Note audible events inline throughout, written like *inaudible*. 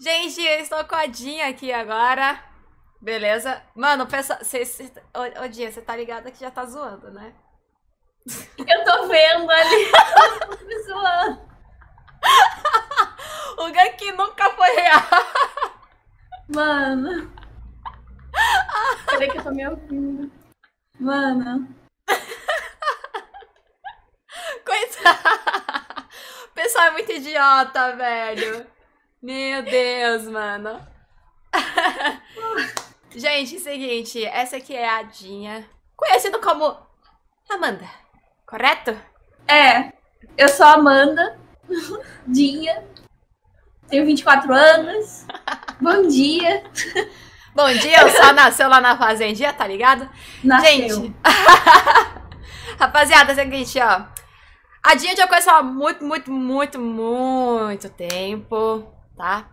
Gente, eu estou com a Dinha aqui agora. Beleza? Mano, pensa. Cê, cê, ô, ô Dinha, você tá ligada que já tá zoando, né? Eu tô vendo ali. *laughs* Me zoando. o Gank nunca foi real. Mano. *laughs* Peraí que eu tô me ouvindo. Mano. Coitado. *laughs* O pessoal é muito idiota, velho. Meu Deus, mano. *laughs* Gente, seguinte, essa aqui é a Dinha, conhecida como Amanda, correto? É, eu sou Amanda, *laughs* Dinha, tenho 24 anos, *laughs* bom dia. Bom dia, eu só nasceu lá na fazendinha, tá ligado? Nasceu. Gente, rapaziada, é o seguinte, ó. A Dinha já conheço há muito, muito, muito, muito tempo, tá?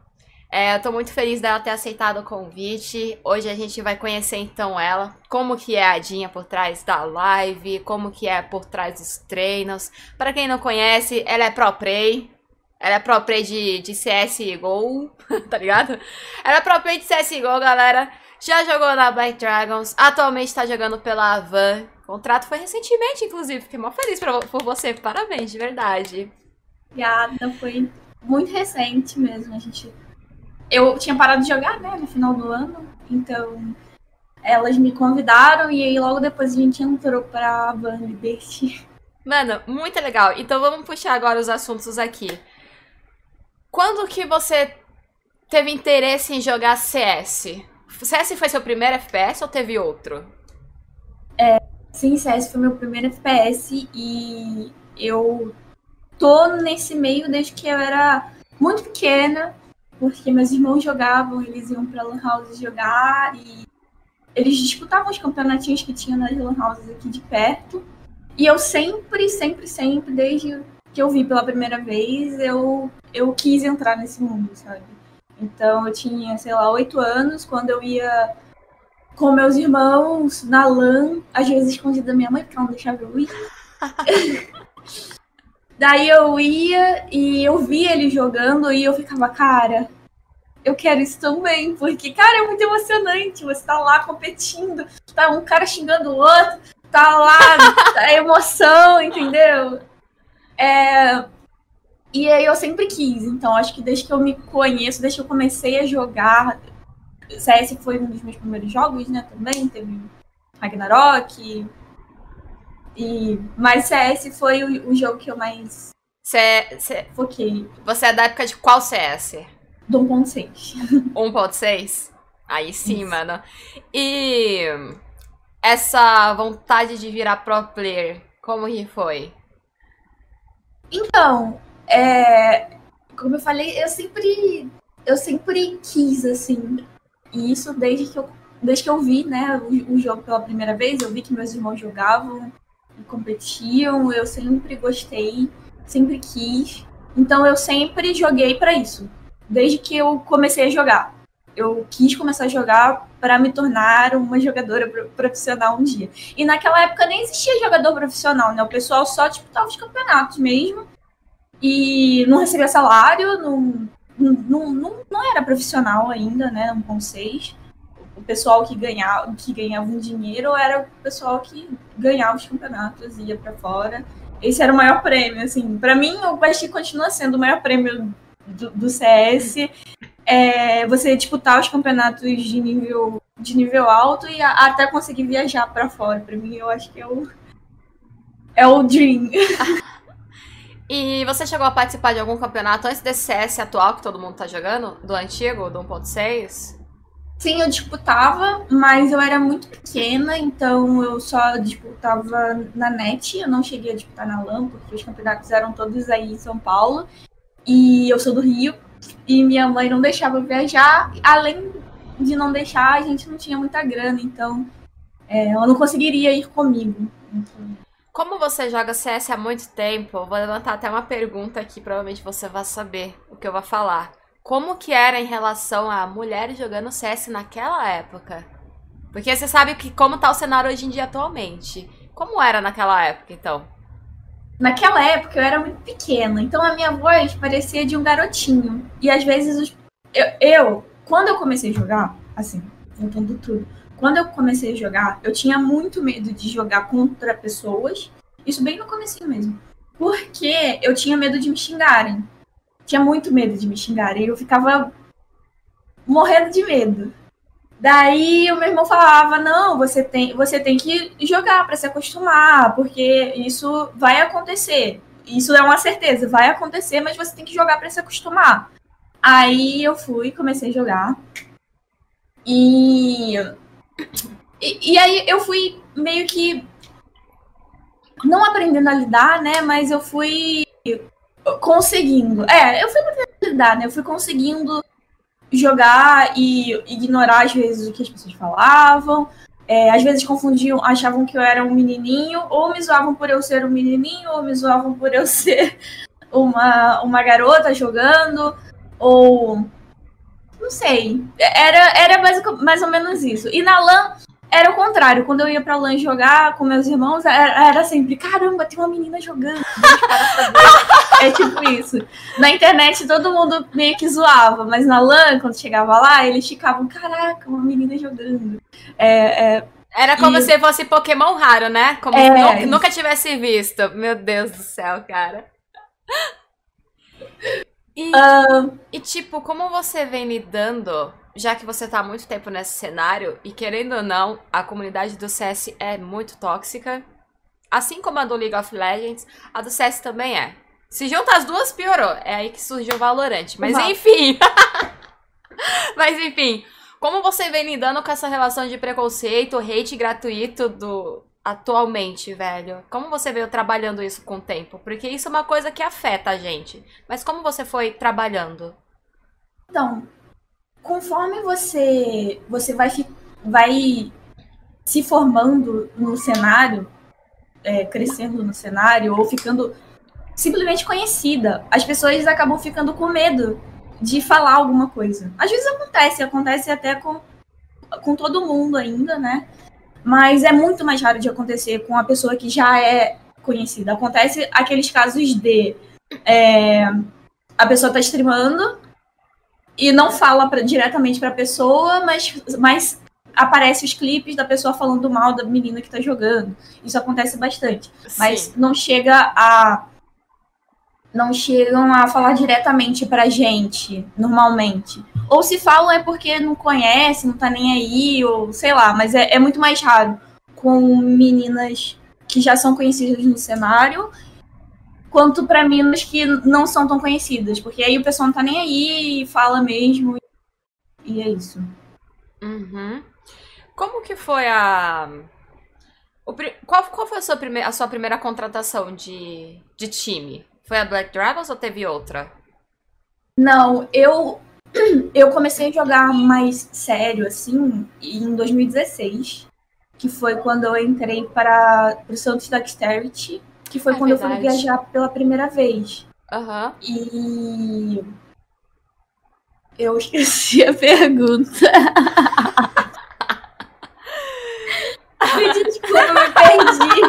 É, eu tô muito feliz dela ter aceitado o convite. Hoje a gente vai conhecer então ela, como que é a Dinha por trás da live, como que é por trás dos treinos. Para quem não conhece, ela é pro play. Ela é pro play de, de CSGO, *laughs* tá ligado? Ela é pro play de CSGO, galera. Já jogou na Black Dragons, atualmente tá jogando pela Avan. O contrato foi recentemente, inclusive. Fiquei mó feliz pra, por você. Parabéns, de verdade. Obrigada, foi muito recente mesmo. A gente eu tinha parado de jogar, né, no final do ano, então elas me convidaram e aí logo depois a gente entrou pra Van Liberty. Mano, muito legal. Então vamos puxar agora os assuntos aqui. Quando que você teve interesse em jogar CS? CS foi seu primeiro FPS ou teve outro? É, sim, CS foi meu primeiro FPS e eu tô nesse meio desde que eu era muito pequena porque meus irmãos jogavam, eles iam pra Lan House jogar e eles disputavam os campeonatinhos que tinha nas Lan Houses aqui de perto. E eu sempre, sempre, sempre, desde que eu vi pela primeira vez, eu, eu quis entrar nesse mundo, sabe? Então eu tinha, sei lá, oito anos, quando eu ia com meus irmãos na LAN, às vezes escondida da minha mãe, porque ela não deixava eu ir. *laughs* Daí eu ia e eu via ele jogando e eu ficava, cara, eu quero isso também, porque, cara, é muito emocionante. Você tá lá competindo, tá um cara xingando o outro, tá lá, a emoção, entendeu? É... E aí eu sempre quis, então acho que desde que eu me conheço, desde que eu comecei a jogar, CS foi um dos meus primeiros jogos, né, também, teve Ragnarok, e, mas CS foi o, o jogo que eu mais cê, cê, foquei. Você é da época de qual CS? Do 1.6. 1.6? *laughs* Aí sim, Isso. mano. E essa vontade de virar pro player, como que foi? Então, é, como eu falei, eu sempre eu sempre quis assim. E isso desde que eu desde que eu vi, né, o, o jogo pela primeira vez, eu vi que meus irmãos jogavam competiam, eu sempre gostei, sempre quis. Então eu sempre joguei para isso, desde que eu comecei a jogar. Eu quis começar a jogar para me tornar uma jogadora profissional um dia. E naquela época nem existia jogador profissional, né? O pessoal só disputava os campeonatos mesmo. E não recebia salário, não, não, não, não era profissional ainda, né? 1.6 o pessoal que ganhava, que ganhava um dinheiro era o pessoal que ganhava os campeonatos, ia para fora. Esse era o maior prêmio, assim. Para mim, o Basti continua sendo o maior prêmio do, do CS. É você disputar os campeonatos de nível, de nível alto e a, até conseguir viajar para fora. Para mim, eu acho que é o, é o dream. *laughs* E você chegou a participar de algum campeonato antes desse CS atual que todo mundo tá jogando? Do antigo, do 1.6? Sim, eu disputava, mas eu era muito pequena, então eu só disputava na net, eu não cheguei a disputar na LAN, porque os campeonatos eram todos aí em São Paulo, e eu sou do Rio, e minha mãe não deixava viajar, além de não deixar, a gente não tinha muita grana, então é, ela não conseguiria ir comigo. Então... Como você joga CS há muito tempo, vou levantar até uma pergunta aqui, provavelmente você vai saber o que eu vou falar como que era em relação a mulheres jogando CS naquela época? Porque você sabe que como tá o cenário hoje em dia atualmente. Como era naquela época, então? Naquela época eu era muito pequena, então a minha voz parecia de um garotinho. E às vezes os, eu, eu, quando eu comecei a jogar, assim, voltando tudo, quando eu comecei a jogar, eu tinha muito medo de jogar contra pessoas. Isso bem no começo mesmo. Porque eu tinha medo de me xingarem. Tinha muito medo de me xingarem. Eu ficava morrendo de medo. Daí o meu irmão falava: "Não, você tem, você tem que jogar para se acostumar, porque isso vai acontecer. Isso é uma certeza, vai acontecer, mas você tem que jogar para se acostumar". Aí eu fui, comecei a jogar. E, e e aí eu fui meio que não aprendendo a lidar, né, mas eu fui conseguindo. É, eu fui aprendendo a lidar, né? Eu fui conseguindo jogar e ignorar às vezes o que as pessoas falavam. É, às vezes confundiam, achavam que eu era um menininho, ou me zoavam por eu ser um menininho, ou me zoavam por eu ser *laughs* uma, uma garota jogando, ou. Não sei. Era, era mais, mais ou menos isso. E na LAN era o contrário. Quando eu ia pra LAN jogar com meus irmãos, era, era sempre: caramba, tem uma menina jogando. *laughs* é tipo isso. Na internet todo mundo meio que zoava, mas na LAN, quando chegava lá, eles ficavam: caraca, uma menina jogando. É, é, era como e... se fosse Pokémon raro, né? Como é, se nunca tivesse visto. Meu Deus do céu, cara. E, uh... e tipo, como você vem lidando já que você tá há muito tempo nesse cenário, e querendo ou não, a comunidade do CS é muito tóxica. Assim como a do League of Legends, a do CS também é. Se junta as duas, piorou. É aí que surgiu o Valorant. Mas Uau. enfim. *laughs* Mas enfim, como você vem lidando com essa relação de preconceito, hate gratuito do atualmente, velho? Como você veio trabalhando isso com o tempo? Porque isso é uma coisa que afeta a gente. Mas como você foi trabalhando? Então, conforme você você vai, vai se formando no cenário, é, crescendo no cenário, ou ficando simplesmente conhecida, as pessoas acabam ficando com medo de falar alguma coisa. Às vezes acontece, acontece até com, com todo mundo ainda, né? Mas é muito mais raro de acontecer com a pessoa que já é conhecida. Acontece aqueles casos de é, a pessoa tá streamando e não fala pra, diretamente para a pessoa, mas, mas aparece os clipes da pessoa falando mal da menina que tá jogando. Isso acontece bastante. Sim. Mas não chega a. Não chegam a falar diretamente pra gente, normalmente. Ou se falam é porque não conhece, não tá nem aí, ou sei lá, mas é, é muito mais raro com meninas que já são conhecidas no cenário quanto para minas que não são tão conhecidas, porque aí o pessoal não tá nem aí e fala mesmo. E é isso. Uhum. Como que foi a. O, qual, qual foi a sua, prime... a sua primeira contratação de, de time? Foi a Black Dragons ou teve outra? Não, eu *clears throat* eu comecei a jogar mais sério assim em 2016, que foi quando eu entrei para o Santos Dexterity que foi é quando verdade. eu fui viajar pela primeira vez. Aham. Uhum. E. Eu esqueci a pergunta. Me desculpa, eu me perdi.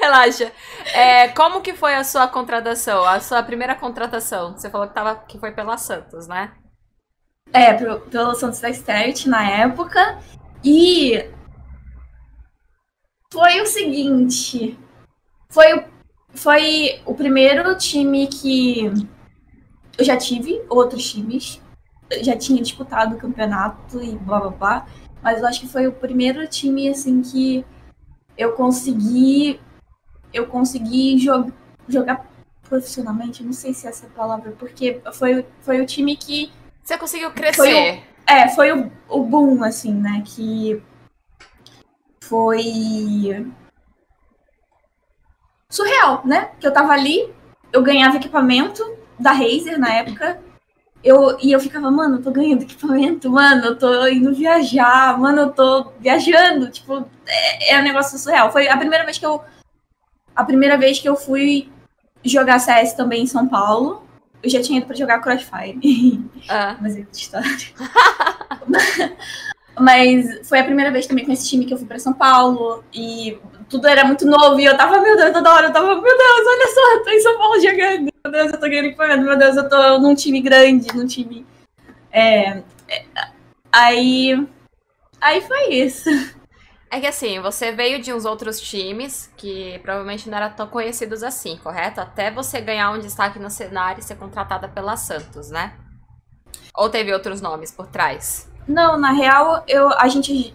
Relaxa. É, como que foi a sua contratação? A sua primeira contratação? Você falou que, tava, que foi pela Santos, né? É, pelo, pelo Santos da Start na época. E foi o seguinte. Foi, foi o primeiro time que eu já tive outros times. Já tinha disputado o campeonato e blá blá blá. Mas eu acho que foi o primeiro time assim que eu consegui. Eu consegui jog, jogar profissionalmente, não sei se é essa palavra, porque foi, foi o time que. Você conseguiu crescer. Foi o, é, foi o, o boom, assim, né? Que foi surreal, né? Que eu tava ali, eu ganhava equipamento da Razer na época. Eu, e eu ficava, mano, eu tô ganhando equipamento, mano, eu tô indo viajar, mano, eu tô viajando. Tipo, é, é um negócio surreal. Foi a primeira vez que eu. A primeira vez que eu fui jogar CS também em São Paulo. Eu já tinha ido pra jogar Crossfire. *laughs* Ah. Mas é outra história. *laughs* Mas foi a primeira vez também com esse time que eu fui para São Paulo e tudo era muito novo e eu tava, meu Deus, toda hora eu tava, meu Deus, olha só, eu tô em São Paulo jogando. meu Deus, eu tô ganhando meu Deus, eu tô num time grande, num time. É, é, aí. Aí foi isso. É que assim, você veio de uns outros times que provavelmente não eram tão conhecidos assim, correto? Até você ganhar um destaque no cenário e ser contratada pela Santos, né? Ou teve outros nomes por trás? Não, na real, eu, a gente.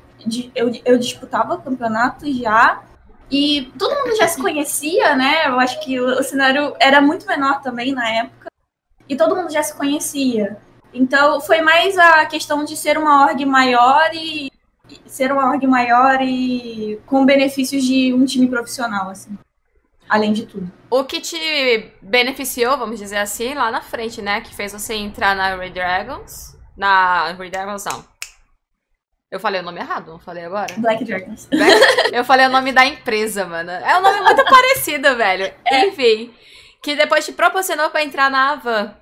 Eu, eu disputava campeonato já. E todo mundo já se conhecia, né? Eu acho que o, o cenário era muito menor também na época. E todo mundo já se conhecia. Então foi mais a questão de ser uma org maior e ser uma org maior e com benefícios de um time profissional, assim. Além de tudo. O que te beneficiou, vamos dizer assim, lá na frente, né? Que fez você entrar na Red Dragons. Na Red Dragons, não. Eu falei o nome errado, não falei agora? Black Dragons. Eu falei o nome da empresa, mano. É um nome muito parecido, velho. É. Enfim. Que depois te proporcionou para entrar na Avan.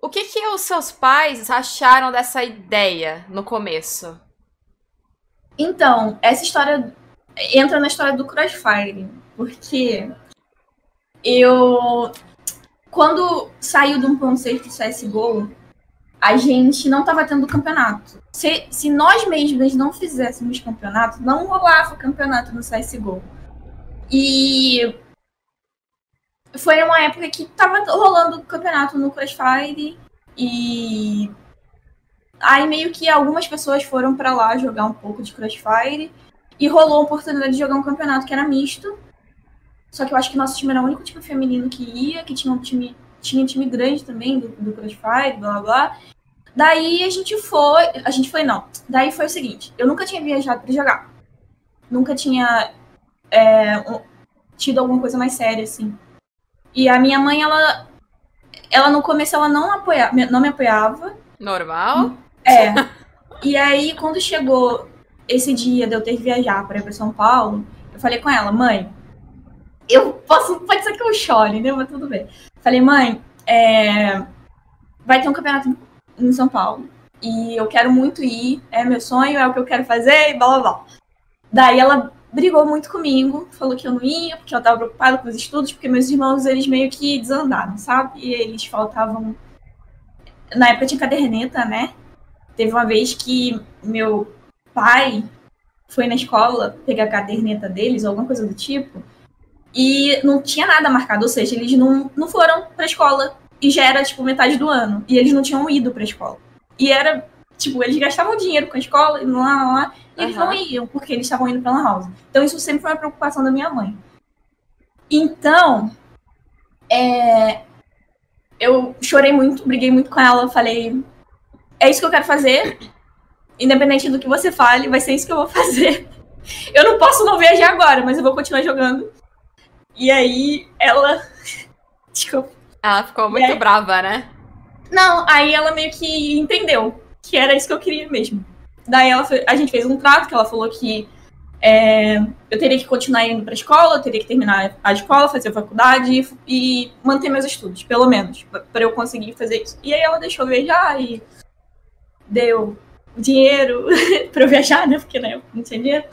O que que os seus pais acharam dessa ideia no começo? Então, essa história entra na história do Crossfire, porque eu quando saiu do 1.6 do CSGO, a gente não estava tendo campeonato. Se, se nós mesmos não fizéssemos campeonato, não rolava campeonato no CSGO. E foi uma época que tava rolando campeonato no Crossfire e aí meio que algumas pessoas foram para lá jogar um pouco de Crossfire e rolou a oportunidade de jogar um campeonato que era misto. Só que eu acho que nosso time era o único time feminino que ia, que tinha um time tinha time grande também do, do Crossfire, blá blá blá. Daí a gente foi, a gente foi não. Daí foi o seguinte, eu nunca tinha viajado para jogar. Nunca tinha é, um, tido alguma coisa mais séria assim. E a minha mãe, ela, ela no começo, ela não, apoia, não me apoiava. Normal? É. *laughs* e aí, quando chegou esse dia de eu ter que viajar para ir para São Paulo, eu falei com ela, mãe, eu posso, pode ser que eu chore, né? Mas tudo bem. Falei, mãe, é, vai ter um campeonato em São Paulo. E eu quero muito ir, é meu sonho, é o que eu quero fazer, e blá blá blá. Daí ela brigou muito comigo, falou que eu não ia, porque ela estava preocupada com os estudos, porque meus irmãos, eles meio que desandaram, sabe? E eles faltavam. Na época tinha caderneta, né? Teve uma vez que meu pai foi na escola pegar a caderneta deles, alguma coisa do tipo, e não tinha nada marcado, ou seja, eles não, não foram pra escola. E já era, tipo, metade do ano. E eles não tinham ido pra escola. E era, tipo, eles gastavam dinheiro com a escola, e lá, lá, lá e eles não iam, porque eles estavam indo pra Lan House. Então isso sempre foi uma preocupação da minha mãe. Então, é, eu chorei muito, briguei muito com ela, falei, é isso que eu quero fazer, independente do que você fale, vai ser isso que eu vou *laughs* fazer. Eu não posso não viajar agora, mas eu vou continuar jogando. E aí ela. *laughs* Desculpa. Ela ficou muito aí... brava, né? Não, aí ela meio que entendeu que era isso que eu queria mesmo. Daí ela, a gente fez um trato que ela falou que é, eu teria que continuar indo para a escola, eu teria que terminar a escola, fazer a faculdade e, e manter meus estudos, pelo menos, para eu conseguir fazer isso. E aí ela deixou viajar e deu dinheiro *laughs* para eu viajar, né? Porque né, eu não tinha dinheiro.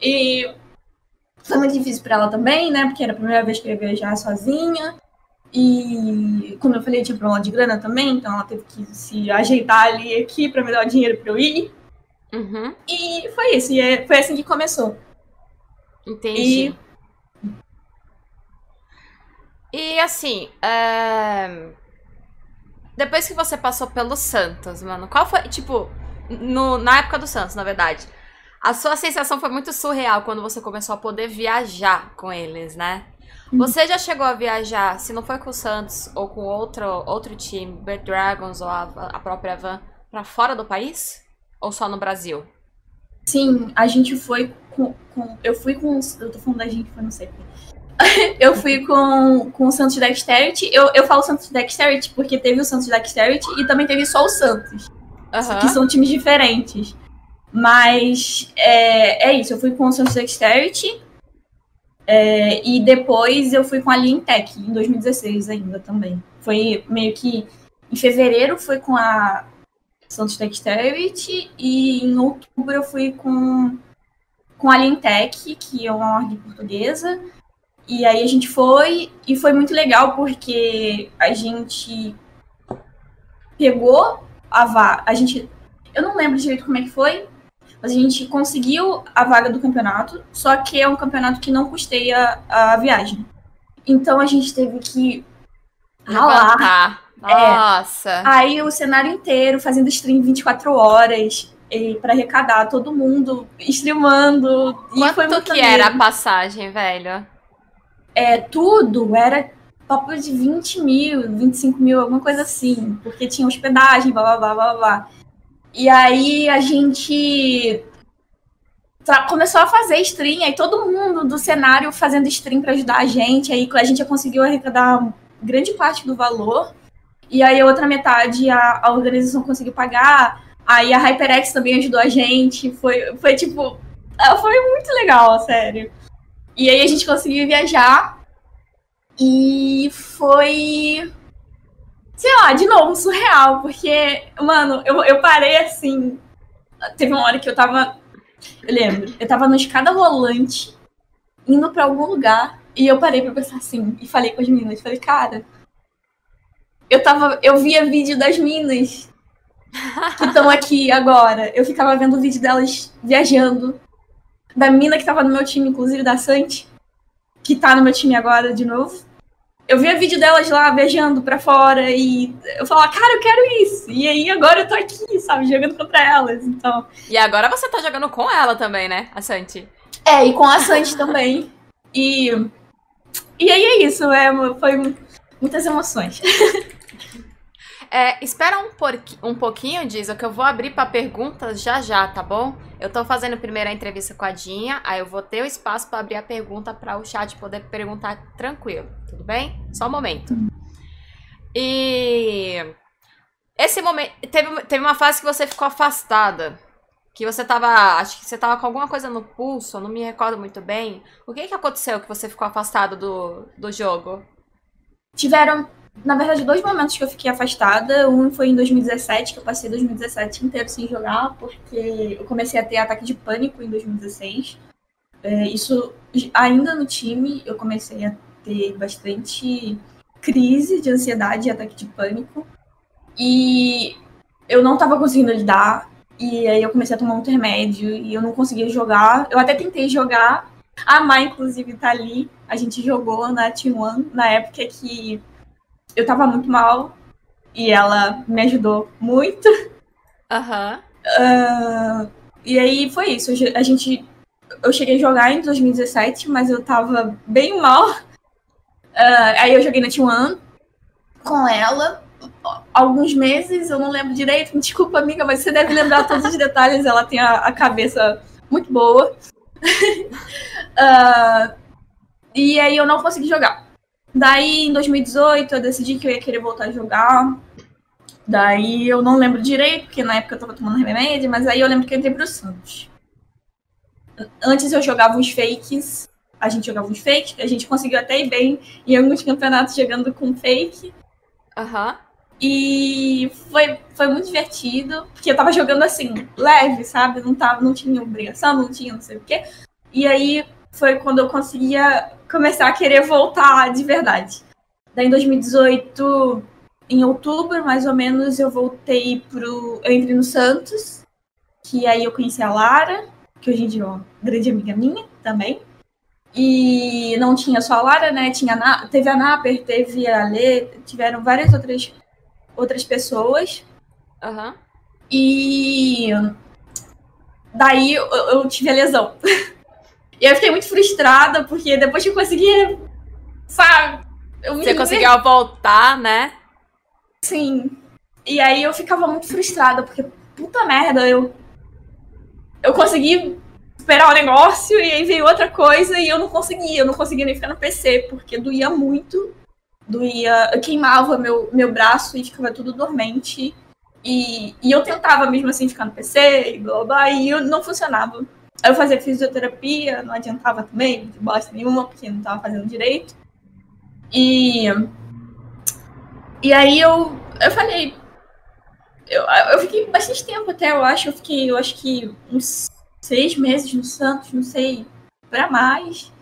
E foi muito difícil para ela também, né? Porque era a primeira vez que eu ia viajar sozinha. E, como eu falei, tinha problema de grana também, então ela teve que se ajeitar ali aqui para me dar o dinheiro para eu ir. Uhum. E foi isso, e é, foi assim que começou. Entendi. E, e assim, é... depois que você passou pelo Santos, mano, qual foi, tipo, no, na época do Santos, na verdade, a sua sensação foi muito surreal quando você começou a poder viajar com eles, né? Uhum. Você já chegou a viajar, se não foi com o Santos ou com outro, outro time, Bird Dragons ou a, a própria Van, para fora do país? Ou só no Brasil? Sim, a gente foi com. com eu fui com. Eu tô falando da gente, eu não sei. *laughs* eu fui com, com o Santos Dexterity. Eu, eu falo Santos Dexterity porque teve o Santos Dexterity e também teve só o Santos. Uhum. Que são times diferentes. Mas é, é isso, eu fui com o Santos Dexterity. É, e depois eu fui com a Leantech, em 2016 ainda também. Foi meio que. Em fevereiro foi com a Santos Dexterity. E em outubro eu fui com, com a Leantech, que é uma org portuguesa. E aí a gente foi, e foi muito legal porque a gente pegou a vaga. A gente. Eu não lembro direito como é que foi, a gente conseguiu a vaga do campeonato, só que é um campeonato que não custeia a viagem. Então a gente teve que ralar. Nossa. É, aí o cenário inteiro fazendo stream 24 horas para arrecadar todo mundo streamando. Quanto e foi muito que era a passagem, velho? É, tudo era papo de 20 mil, 25 mil, alguma coisa assim, porque tinha hospedagem, blá blá blá blá blá. E aí a gente começou a fazer stream, aí todo mundo do cenário fazendo stream para ajudar a gente, aí a gente já conseguiu arrecadar grande parte do valor, e aí a outra metade a, a organização conseguiu pagar, aí a HyperX também ajudou a gente, foi, foi tipo, ah, foi muito legal, sério. E aí a gente conseguiu viajar, e foi sei lá, de novo, surreal, porque, mano, eu, eu parei assim. Teve uma hora que eu tava. Eu lembro, eu tava na escada rolante, indo para algum lugar, e eu parei pra pensar assim, e falei com as meninas, falei, cara, eu tava. Eu via vídeo das minas que estão aqui agora. Eu ficava vendo o vídeo delas viajando. Da mina que tava no meu time, inclusive da Santi, que tá no meu time agora de novo eu via vídeo delas lá viajando pra fora e eu falava, cara, eu quero isso. E aí agora eu tô aqui, sabe, jogando contra elas. Então. E agora você tá jogando com ela também, né, a Santi? É, e com a Santi também. E. E aí é isso, é, foi muitas emoções. *laughs* É, espera um, um pouquinho, Diza, que eu vou abrir para perguntas já já, tá bom? Eu tô fazendo primeiro a entrevista com a Dinha, aí eu vou ter o espaço para abrir a pergunta para o chat poder perguntar tranquilo, tudo bem? Só um momento. E esse momento teve, teve uma fase que você ficou afastada, que você tava, acho que você tava com alguma coisa no pulso, não me recordo muito bem. O que que aconteceu que você ficou afastado do, do jogo? Tiveram na verdade, dois momentos que eu fiquei afastada. Um foi em 2017, que eu passei 2017 inteiro sem jogar, porque eu comecei a ter ataque de pânico em 2016. É, isso ainda no time, eu comecei a ter bastante crise de ansiedade e ataque de pânico. E eu não estava conseguindo lidar. E aí eu comecei a tomar um intermédio e eu não conseguia jogar. Eu até tentei jogar. A Mai, inclusive, tá ali. A gente jogou na T1 na época que eu tava muito mal e ela me ajudou muito. Aham. Uhum. Uh, e aí foi isso. A gente. Eu cheguei a jogar em 2017, mas eu tava bem mal. Uh, aí eu joguei na T1 com ela. Alguns meses, eu não lembro direito. Desculpa, amiga, mas você deve lembrar todos os detalhes. Ela tem a, a cabeça muito boa. uh, *laughs* e aí eu não consegui jogar. Daí, em 2018, eu decidi que eu ia querer voltar a jogar. Daí, eu não lembro direito, porque na época eu tava tomando remédio, mas aí eu lembro que eu entrei pro Santos. Antes eu jogava uns fakes, a gente jogava uns fakes, a gente conseguiu até ir bem em alguns campeonatos jogando com fake. Aham. Uhum. E foi, foi muito divertido, porque eu tava jogando assim, leve, sabe? Não, tava, não tinha obrigação, não tinha não sei o quê. E aí foi quando eu conseguia começar a querer voltar de verdade. Daí em 2018, em outubro, mais ou menos, eu voltei pro. Eu entrei no Santos, que aí eu conheci a Lara, que hoje em dia é uma grande amiga minha também. E não tinha só a Lara, né? Tinha a, teve a Naper, teve a Lê, tiveram várias outras, outras pessoas. Uhum. E daí eu, eu tive a lesão. *laughs* E eu fiquei muito frustrada, porque depois que eu consegui, sabe? Eu Você conseguiu voltar, né? Sim. E aí eu ficava muito frustrada, porque, puta merda, eu. Eu consegui superar o negócio e aí veio outra coisa e eu não conseguia, eu não conseguia nem ficar no PC, porque doía muito. Doía. Eu queimava meu, meu braço e ficava tudo dormente. E, e eu tentava mesmo assim ficar no PC e blá blá, e eu, não funcionava. Eu fazia fisioterapia, não adiantava também, de bosta nenhuma, porque não estava fazendo direito. E. E aí eu, eu falei. Eu, eu fiquei bastante tempo até, eu acho. Eu fiquei, eu acho que uns seis meses no Santos, não sei, para mais.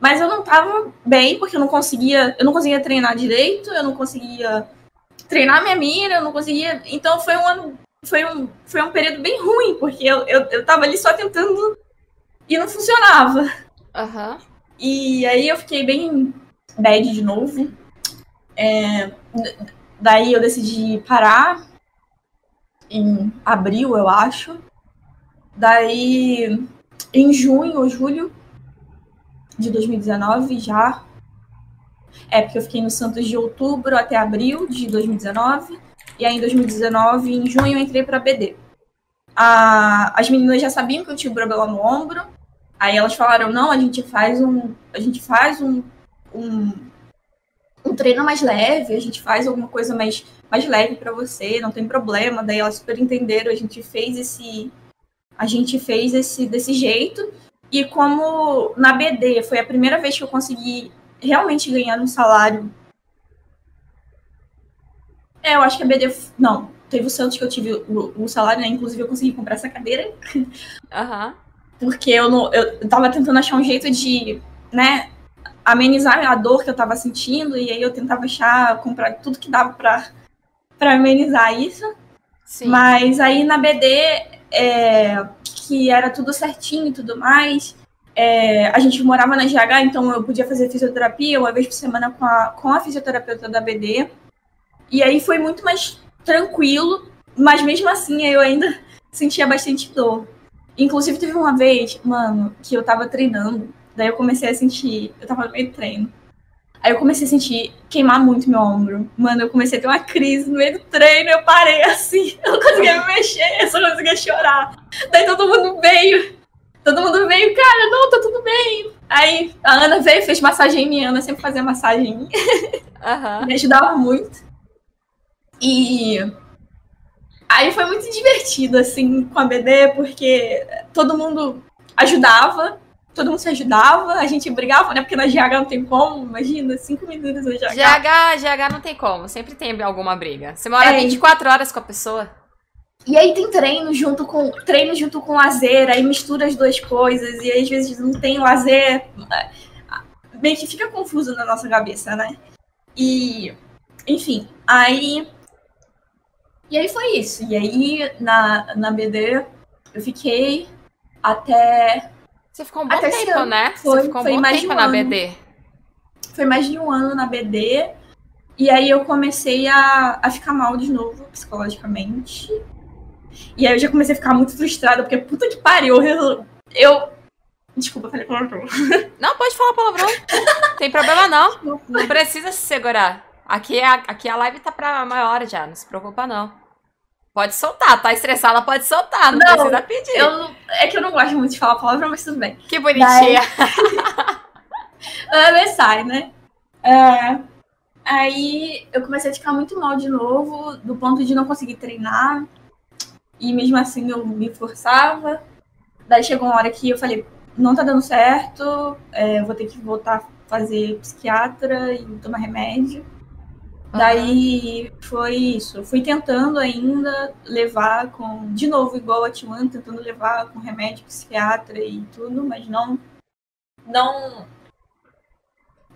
Mas eu não tava bem, porque eu não conseguia, eu não conseguia treinar direito, eu não conseguia treinar minha mira, eu não conseguia. Então foi um ano, foi um, foi um período bem ruim, porque eu, eu, eu tava ali só tentando e não funcionava. Aham. E aí eu fiquei bem bad de novo. É, daí eu decidi parar em abril, eu acho. Daí em junho ou julho de 2019 já. É, porque eu fiquei no Santos de outubro até abril de 2019. E aí em 2019, em junho, eu entrei pra BD. As meninas já sabiam que eu tinha um problema no ombro. Aí elas falaram, não, a gente faz um. A gente faz um, um, um treino mais leve, a gente faz alguma coisa mais, mais leve para você, não tem problema. Daí elas super entenderam, a gente fez esse. A gente fez esse desse jeito. E como na BD foi a primeira vez que eu consegui realmente ganhar um salário. É, eu acho que a BD. Não, teve o Santos que eu tive o, o salário, né? Inclusive eu consegui comprar essa cadeira. Aham. Porque eu, não, eu tava tentando achar um jeito de, né, amenizar a dor que eu tava sentindo. E aí eu tentava achar, comprar tudo que dava pra, pra amenizar isso. Sim. Mas aí na BD, é, que era tudo certinho e tudo mais, é, a gente morava na GH, então eu podia fazer fisioterapia uma vez por semana com a, com a fisioterapeuta da BD. E aí foi muito mais tranquilo, mas mesmo assim eu ainda *laughs* sentia bastante dor. Inclusive teve uma vez, mano, que eu tava treinando, daí eu comecei a sentir, eu tava no meio do treino. Aí eu comecei a sentir queimar muito meu ombro. Mano, eu comecei a ter uma crise no meio do treino, eu parei assim, *laughs* eu não conseguia me mexer, eu só conseguia chorar. Daí todo mundo veio, todo mundo veio, cara, não, tá tudo bem. Aí a Ana veio, fez massagem em mim, a Ana sempre fazia massagem em mim, Aham. *laughs* me ajudava muito. E aí foi muito divertido, assim, com a BD, porque todo mundo ajudava, todo mundo se ajudava, a gente brigava, né? Porque na GH não tem como, imagina, cinco minutos na GH. GH, GH não tem como, sempre tem alguma briga. Você mora É. 24 horas com a pessoa. E aí tem treino junto com treino junto com lazer, aí mistura as duas coisas, e às vezes não tem lazer. Meio que fica confuso na nossa cabeça, né? E, enfim, aí. E aí foi isso. E aí na, na BD eu fiquei até. Você ficou um bom Até tempo, né? Foi- Você ficou um foi bom mais de tempo um na ano. BD. Foi mais de um ano na BD. E aí eu comecei a, a ficar mal de novo, psicologicamente. E aí eu já comecei a ficar muito frustrada, porque puta que pariu. Eu. eu... Desculpa, falei palavrão. Não, pode falar palavrão. tem problema não. *laughs* Não precisa se segurar. Aqui, é a, aqui a live tá pra maior já, não se preocupa não. Pode soltar, tá estressada, pode soltar, não, Não, precisa pedir. Eu, é que eu não gosto muito de falar palavrão, mas tudo bem. Que bonitinha. Mas *laughs* sai, né? É, aí eu comecei a ficar muito mal de novo, do ponto de não conseguir treinar. E mesmo assim eu me forçava. Daí chegou uma hora que eu falei, não tá dando certo, é, eu vou ter que voltar a fazer psiquiatra e tomar remédio. Daí foi isso. Fui tentando ainda levar com. De novo, igual a T1, tentando levar com remédio psiquiatra e tudo, mas não. Não.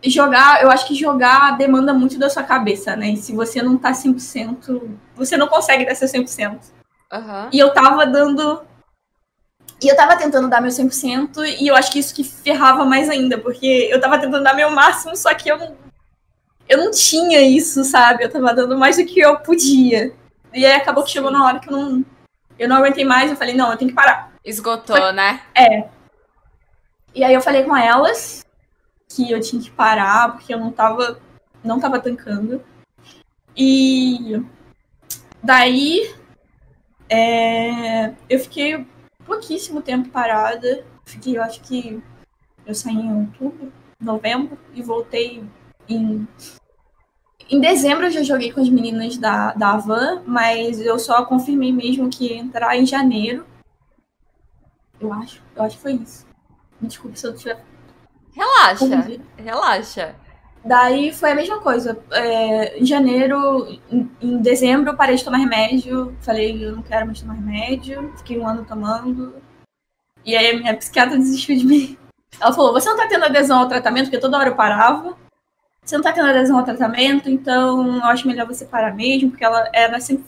Jogar, eu acho que jogar demanda muito da sua cabeça, né? E se você não tá 100%, você não consegue dar seu 100%. Aham. E eu tava dando. E eu tava tentando dar meu 100%, e eu acho que isso que ferrava mais ainda, porque eu tava tentando dar meu máximo, só que eu não. Eu não tinha isso, sabe? Eu tava dando mais do que eu podia. E aí acabou que chegou na hora que eu não. Eu não aguentei mais, eu falei, não, eu tenho que parar. Esgotou, né? E aí eu falei com elas que eu tinha que parar, porque eu não tava. Não tava tancando. E daí é, eu fiquei pouquíssimo tempo parada. Fiquei, eu acho que eu saí em outubro, novembro, e voltei em. Em dezembro eu já joguei com as meninas da, da Van, mas eu só confirmei mesmo que ia entrar em janeiro. Eu acho. Eu acho que foi isso. Me desculpe se eu tiver Relaxa, confundido. relaxa. Daí foi a mesma coisa. É, em janeiro, em, em dezembro, eu parei de tomar remédio. Falei, eu não quero mais tomar remédio. Fiquei um ano tomando. E aí a minha psiquiatra desistiu de mim. Ela falou: você não tá tendo adesão ao tratamento, porque toda hora eu parava. Você não tá tendo adesão ao tratamento, então eu acho melhor você parar mesmo, porque ela era assim.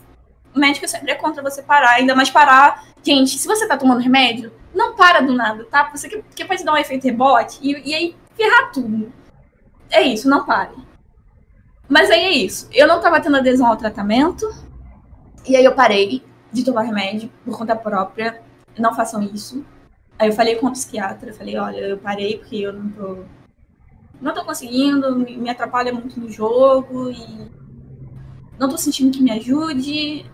O médico sempre é contra você parar, ainda mais parar. Gente, se você tá tomando remédio, não para do nada, tá? Você pode dar um efeito rebote e, e aí ferrar tudo. É isso, não pare. Mas aí é isso. Eu não tava tendo adesão ao tratamento. E aí eu parei de tomar remédio por conta própria. Não façam isso. Aí eu falei com o psiquiatra, falei, olha, eu parei porque eu não tô. Não tô conseguindo, me atrapalha muito no jogo e não tô sentindo que me ajude.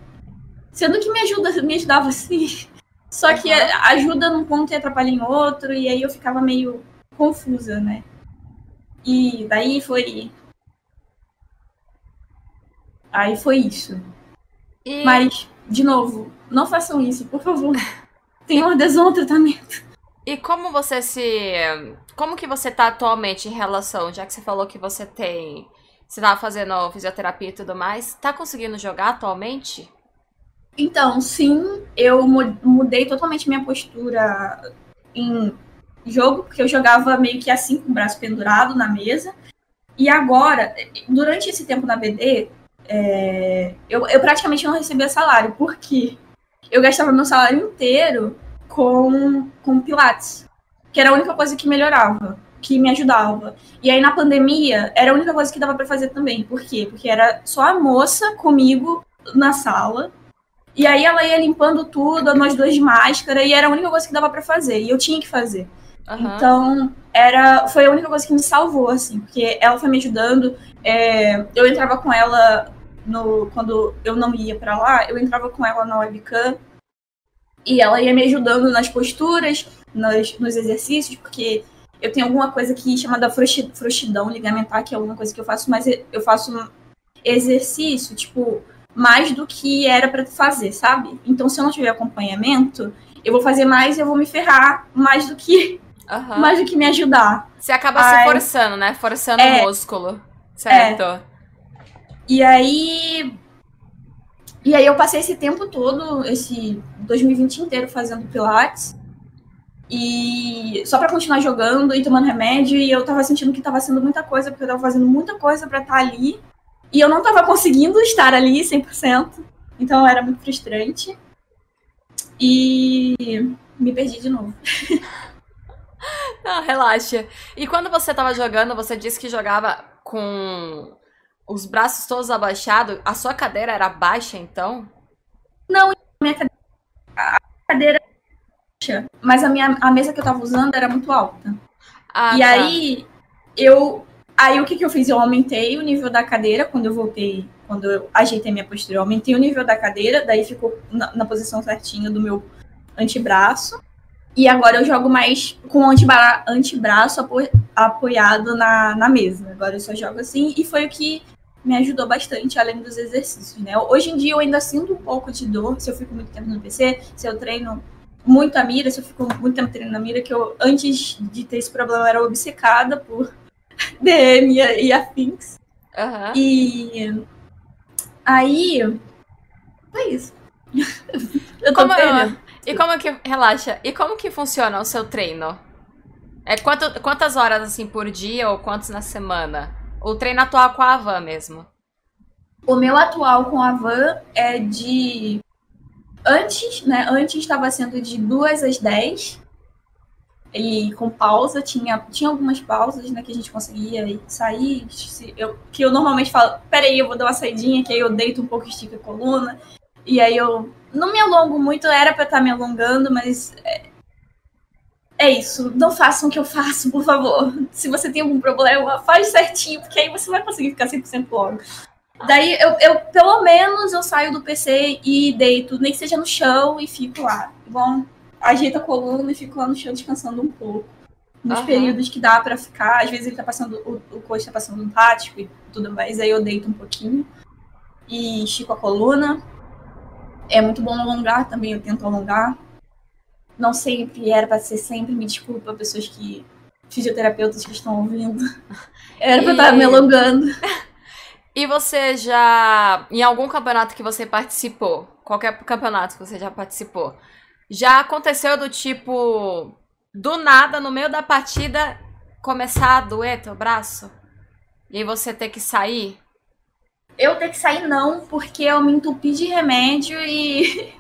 Sendo que me ajuda, me ajudava assim. *laughs* Só que ajuda num ponto e atrapalha em outro, e aí eu ficava meio confusa, né? E daí foi. Aí foi isso. E... Mas, de novo, não façam isso, por favor. *laughs* Tenham adesão ao tratamento. E como você se. Como que você tá atualmente em relação, já que você falou que você tem. Você tava fazendo fisioterapia e tudo mais, tá conseguindo jogar atualmente? Então, sim, eu mudei totalmente minha postura em jogo, porque eu jogava meio que assim, com o braço pendurado na mesa. E agora, durante esse tempo na BD, é, eu, eu praticamente não recebia salário, porque eu gastava meu salário inteiro com, com Pilates, que era a única coisa que melhorava, que me ajudava. E aí na pandemia, era a única coisa que dava para fazer também. Por quê? Porque era só a moça comigo na sala. E aí ela ia limpando tudo, nós dois de máscara, e era a única coisa que dava para fazer. E eu tinha que fazer. Uhum. Então, era, foi a única coisa que me salvou, assim, porque ela foi me ajudando. É, eu entrava com ela no, quando eu não ia para lá, eu entrava com ela na webcam e ela ia me ajudando nas posturas, nos, nos exercícios, porque eu tenho alguma coisa aqui chamada frouxidão ligamentar, que é alguma coisa que eu faço, mas eu faço um exercício, tipo, mais do que era para fazer, sabe? Então, se eu não tiver acompanhamento, eu vou fazer mais e eu vou me ferrar mais do que uhum. mais do que me ajudar. Você acaba Ai, se forçando, né? Forçando é, o músculo. Certo. É. E aí. E aí eu passei esse tempo todo, esse 2020 inteiro fazendo Pilates. E só para continuar jogando e tomando remédio, e eu tava sentindo que tava sendo muita coisa, porque eu tava fazendo muita coisa para estar tá ali. E eu não tava conseguindo estar ali 100%. Então era muito frustrante. E me perdi de novo. *laughs* Não, relaxa. E quando você tava jogando, você disse que jogava com os braços todos abaixados. A sua cadeira era baixa, então? Não, minha cadeira, a cadeira era baixa, mas a, minha, a mesa que eu tava usando era muito alta. Ah, e tá. aí, eu... Aí o que, que eu fiz? Eu aumentei o nível da cadeira quando eu voltei, quando eu ajeitei minha postura. Eu aumentei o nível da cadeira, daí ficou na, na posição certinha do meu antebraço. E agora eu jogo mais com o antebra antebraço apo apoiado na, na mesa. Agora eu só jogo assim. E foi o que me ajudou bastante, além dos exercícios, né? Hoje em dia eu ainda sinto um pouco de dor se eu fico muito tempo no PC, se eu treino muito a mira, se eu fico muito tempo treinando a mira, que eu, antes de ter esse problema, era obcecada por *laughs* DM e, e afins. Uhum. E aí. Foi isso. *laughs* eu tô como, eu, e como que. Relaxa. E como que funciona o seu treino? É quanto, quantas horas assim por dia ou quantos na semana? O treino atual com a Van mesmo? O meu atual com a Van é de. Antes, né? Antes estava sendo de 2 às 10. E com pausa, tinha, tinha algumas pausas, né, que a gente conseguia sair. Eu, que eu normalmente falo, peraí, eu vou dar uma saidinha, que aí eu deito um pouco, estico a coluna. E aí eu não me alongo muito, era para estar tá me alongando, mas é, isso. Não façam o que eu faço, por favor. Se você tem algum problema, faz certinho, porque aí você vai conseguir ficar 100% logo. Daí eu, eu, pelo menos, eu saio do PC e deito, nem que seja no chão, e fico lá. Bom, ajeito a coluna e fico lá no chão descansando um pouco. Nos uhum. períodos que dá para ficar, às vezes ele tá passando, o, o coach tá passando um tático e tudo mais, aí eu deito um pouquinho e estico a coluna é muito bom alongar também, eu tento alongar. Não sempre era para ser sempre, me desculpa, pessoas que. fisioterapeutas que estão ouvindo. *laughs* Era pra e... estar me alongando. *laughs* E você já. Em algum campeonato que você participou, qualquer campeonato que você já participou, já aconteceu do tipo. do nada, no meio da partida, começar a doer teu braço? E aí você ter que sair? Eu ter que sair não, porque eu me entupi de remédio e.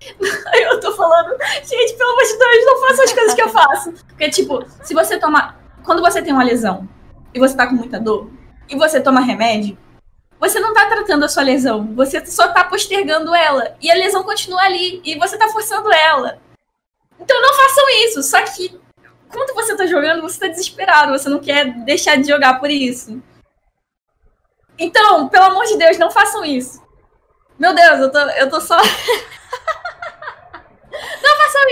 eu tô falando, gente, pelo amor de Deus, não faça as coisas que eu faço. Porque, tipo, se você toma. Quando você tem uma lesão e você tá com muita dor, e você toma remédio, você não tá tratando a sua lesão, você só tá postergando ela. E a lesão continua ali, e você tá forçando ela. Então não façam isso. Só que quando você tá jogando, você tá desesperado, você não quer deixar de jogar por isso. Então, pelo amor de Deus, não façam isso. Meu Deus, eu tô, eu tô só. *laughs*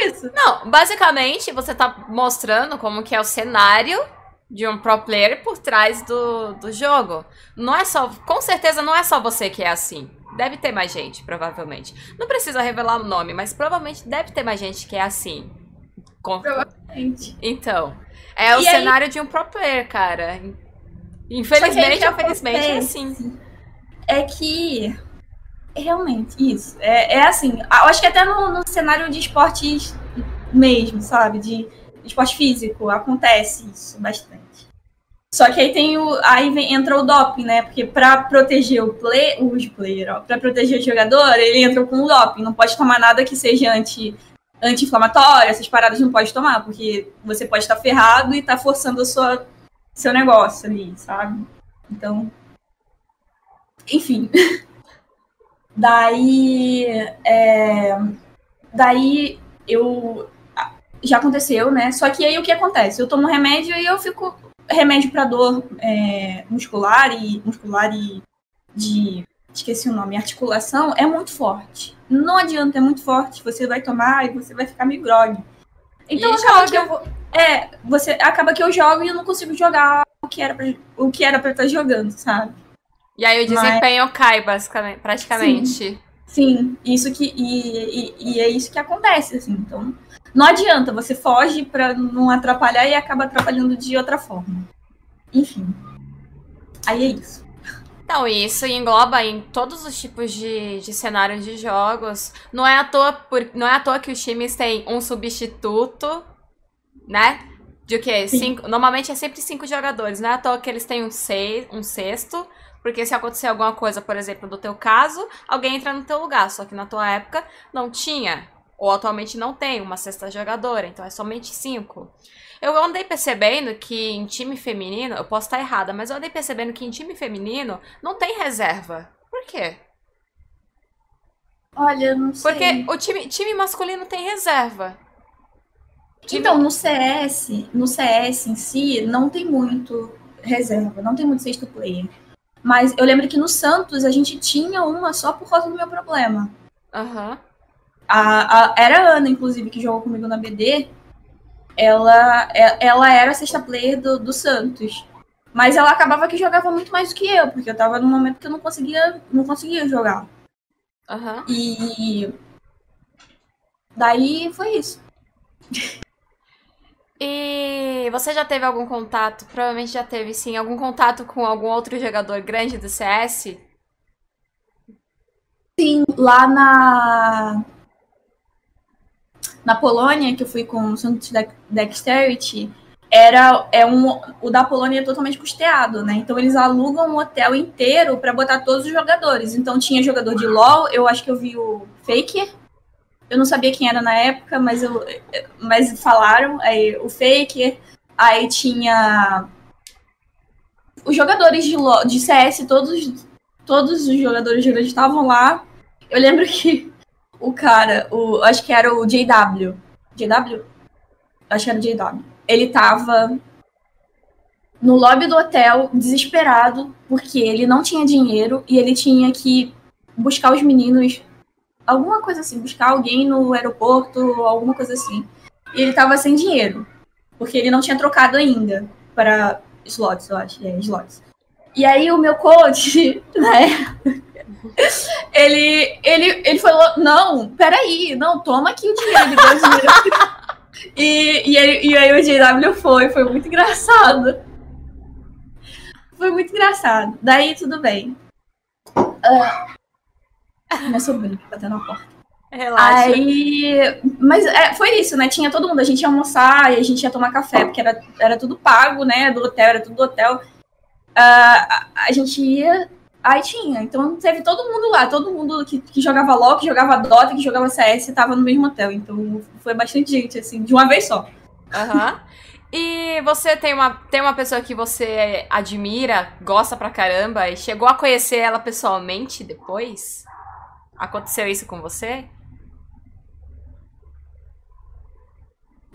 isso. Não, basicamente você tá mostrando como que é o cenário de um pro player por trás do, do jogo. Não é só. Com certeza não é só você que é assim. Deve ter mais gente, provavelmente. Não precisa revelar o nome, mas provavelmente deve ter mais gente que é assim. Com... Provavelmente. Então. É e o aí... cenário de um pro player, cara. Infelizmente, infelizmente é assim. É que. Realmente, isso. É, é assim. Eu acho que até no, no cenário de esportes mesmo, sabe? De esporte físico, acontece isso bastante. Só que aí tem o. Aí vem, entra o doping, né? Porque para proteger o play, os player, ó, pra proteger o jogador, ele entra com o doping. Não pode tomar nada que seja anti, anti-inflamatório, essas paradas não pode tomar, porque você pode estar ferrado e tá forçando sua, seu negócio ali, sabe? Então. Enfim. *laughs* daí. É, daí eu já aconteceu, né? Só que aí o que acontece? Eu tomo remédio e eu fico remédio para dor é, muscular e muscular e de esqueci o nome, articulação é muito forte. Não adianta, é muito forte. Você vai tomar e você vai ficar meio. Então e acaba joga. que eu vou, é, você acaba que eu jogo e eu não consigo jogar o que era pra, o que era para estar jogando, sabe? E aí o desempenho Mas... cai basicamente, praticamente. Sim, sim, isso que e, e, e é isso que acontece assim. Então não adianta, você foge para não atrapalhar e acaba atrapalhando de outra forma. Enfim. Aí é isso. Então, isso engloba em todos os tipos de, de cenários de jogos. Não é, à toa por, não é à toa que os times têm um substituto, né? De o quê? Cinco, normalmente é sempre cinco jogadores. Não é à toa que eles têm um, seis, um sexto. Porque se acontecer alguma coisa, por exemplo, do teu caso, alguém entra no teu lugar. Só que na tua época não tinha ou atualmente não tem uma sexta jogadora, então é somente cinco. Eu andei percebendo que em time feminino, eu posso estar errada, mas eu andei percebendo que em time feminino não tem reserva. Por quê? Olha, não sei. Porque o time, time masculino tem reserva. Time... Então, no CS, no CS em si, não tem muito reserva, não tem muito sexto player. Mas eu lembro que no Santos a gente tinha uma só por causa do meu problema. Uhum. A, a, era a Ana, inclusive, que jogou comigo na BD. Ela, é, ela era a sexta player do, do Santos. Mas ela acabava que jogava muito mais do que eu, porque eu tava num momento que eu não conseguia, não conseguia jogar. Uhum. E daí foi isso. *laughs* E você já teve algum contato? Provavelmente já teve, sim, algum contato com algum outro jogador grande do CS? Sim, lá na na Polônia, que eu fui com o de Dexterity, era é um, o da Polônia é totalmente custeado, né? Então eles alugam um hotel inteiro para botar todos os jogadores. Então tinha jogador de LoL, eu acho que eu vi o Faker. Eu não sabia quem era na época, mas eu mas falaram, aí o Faker, aí tinha os jogadores de de CS, todos todos os jogadores de estavam lá. Eu lembro que o cara, o, acho que era o JW. JW? Acho que era o JW. Ele tava no lobby do hotel, desesperado, porque ele não tinha dinheiro e ele tinha que buscar os meninos, alguma coisa assim, buscar alguém no aeroporto, alguma coisa assim. E ele tava sem dinheiro, porque ele não tinha trocado ainda para slots, eu acho, é, slots. E aí o meu coach, *laughs* né, *laughs* ele, ele, ele falou: Não, peraí, não, toma aqui o dinheiro. Ele deu dinheiro. *laughs* e, e, ele, e aí o GW foi, foi muito engraçado. Foi muito engraçado. Daí tudo bem. Uh, minha sobrinha batendo na porta. Relaxa. Aí. Mas é, foi isso, né? Tinha todo mundo. A gente ia almoçar e a gente ia tomar café, porque era, era tudo pago, né? Do hotel, era tudo do hotel. Uh, a gente ia. Aí tinha. Então teve todo mundo lá. Todo mundo que, que jogava LOL, que jogava Dota, que jogava CS, tava no mesmo hotel. Então foi bastante gente, assim, de uma vez só. Aham. Uhum. E você tem uma, tem uma pessoa que você admira, gosta pra caramba, e chegou a conhecer ela pessoalmente depois? Aconteceu isso com você?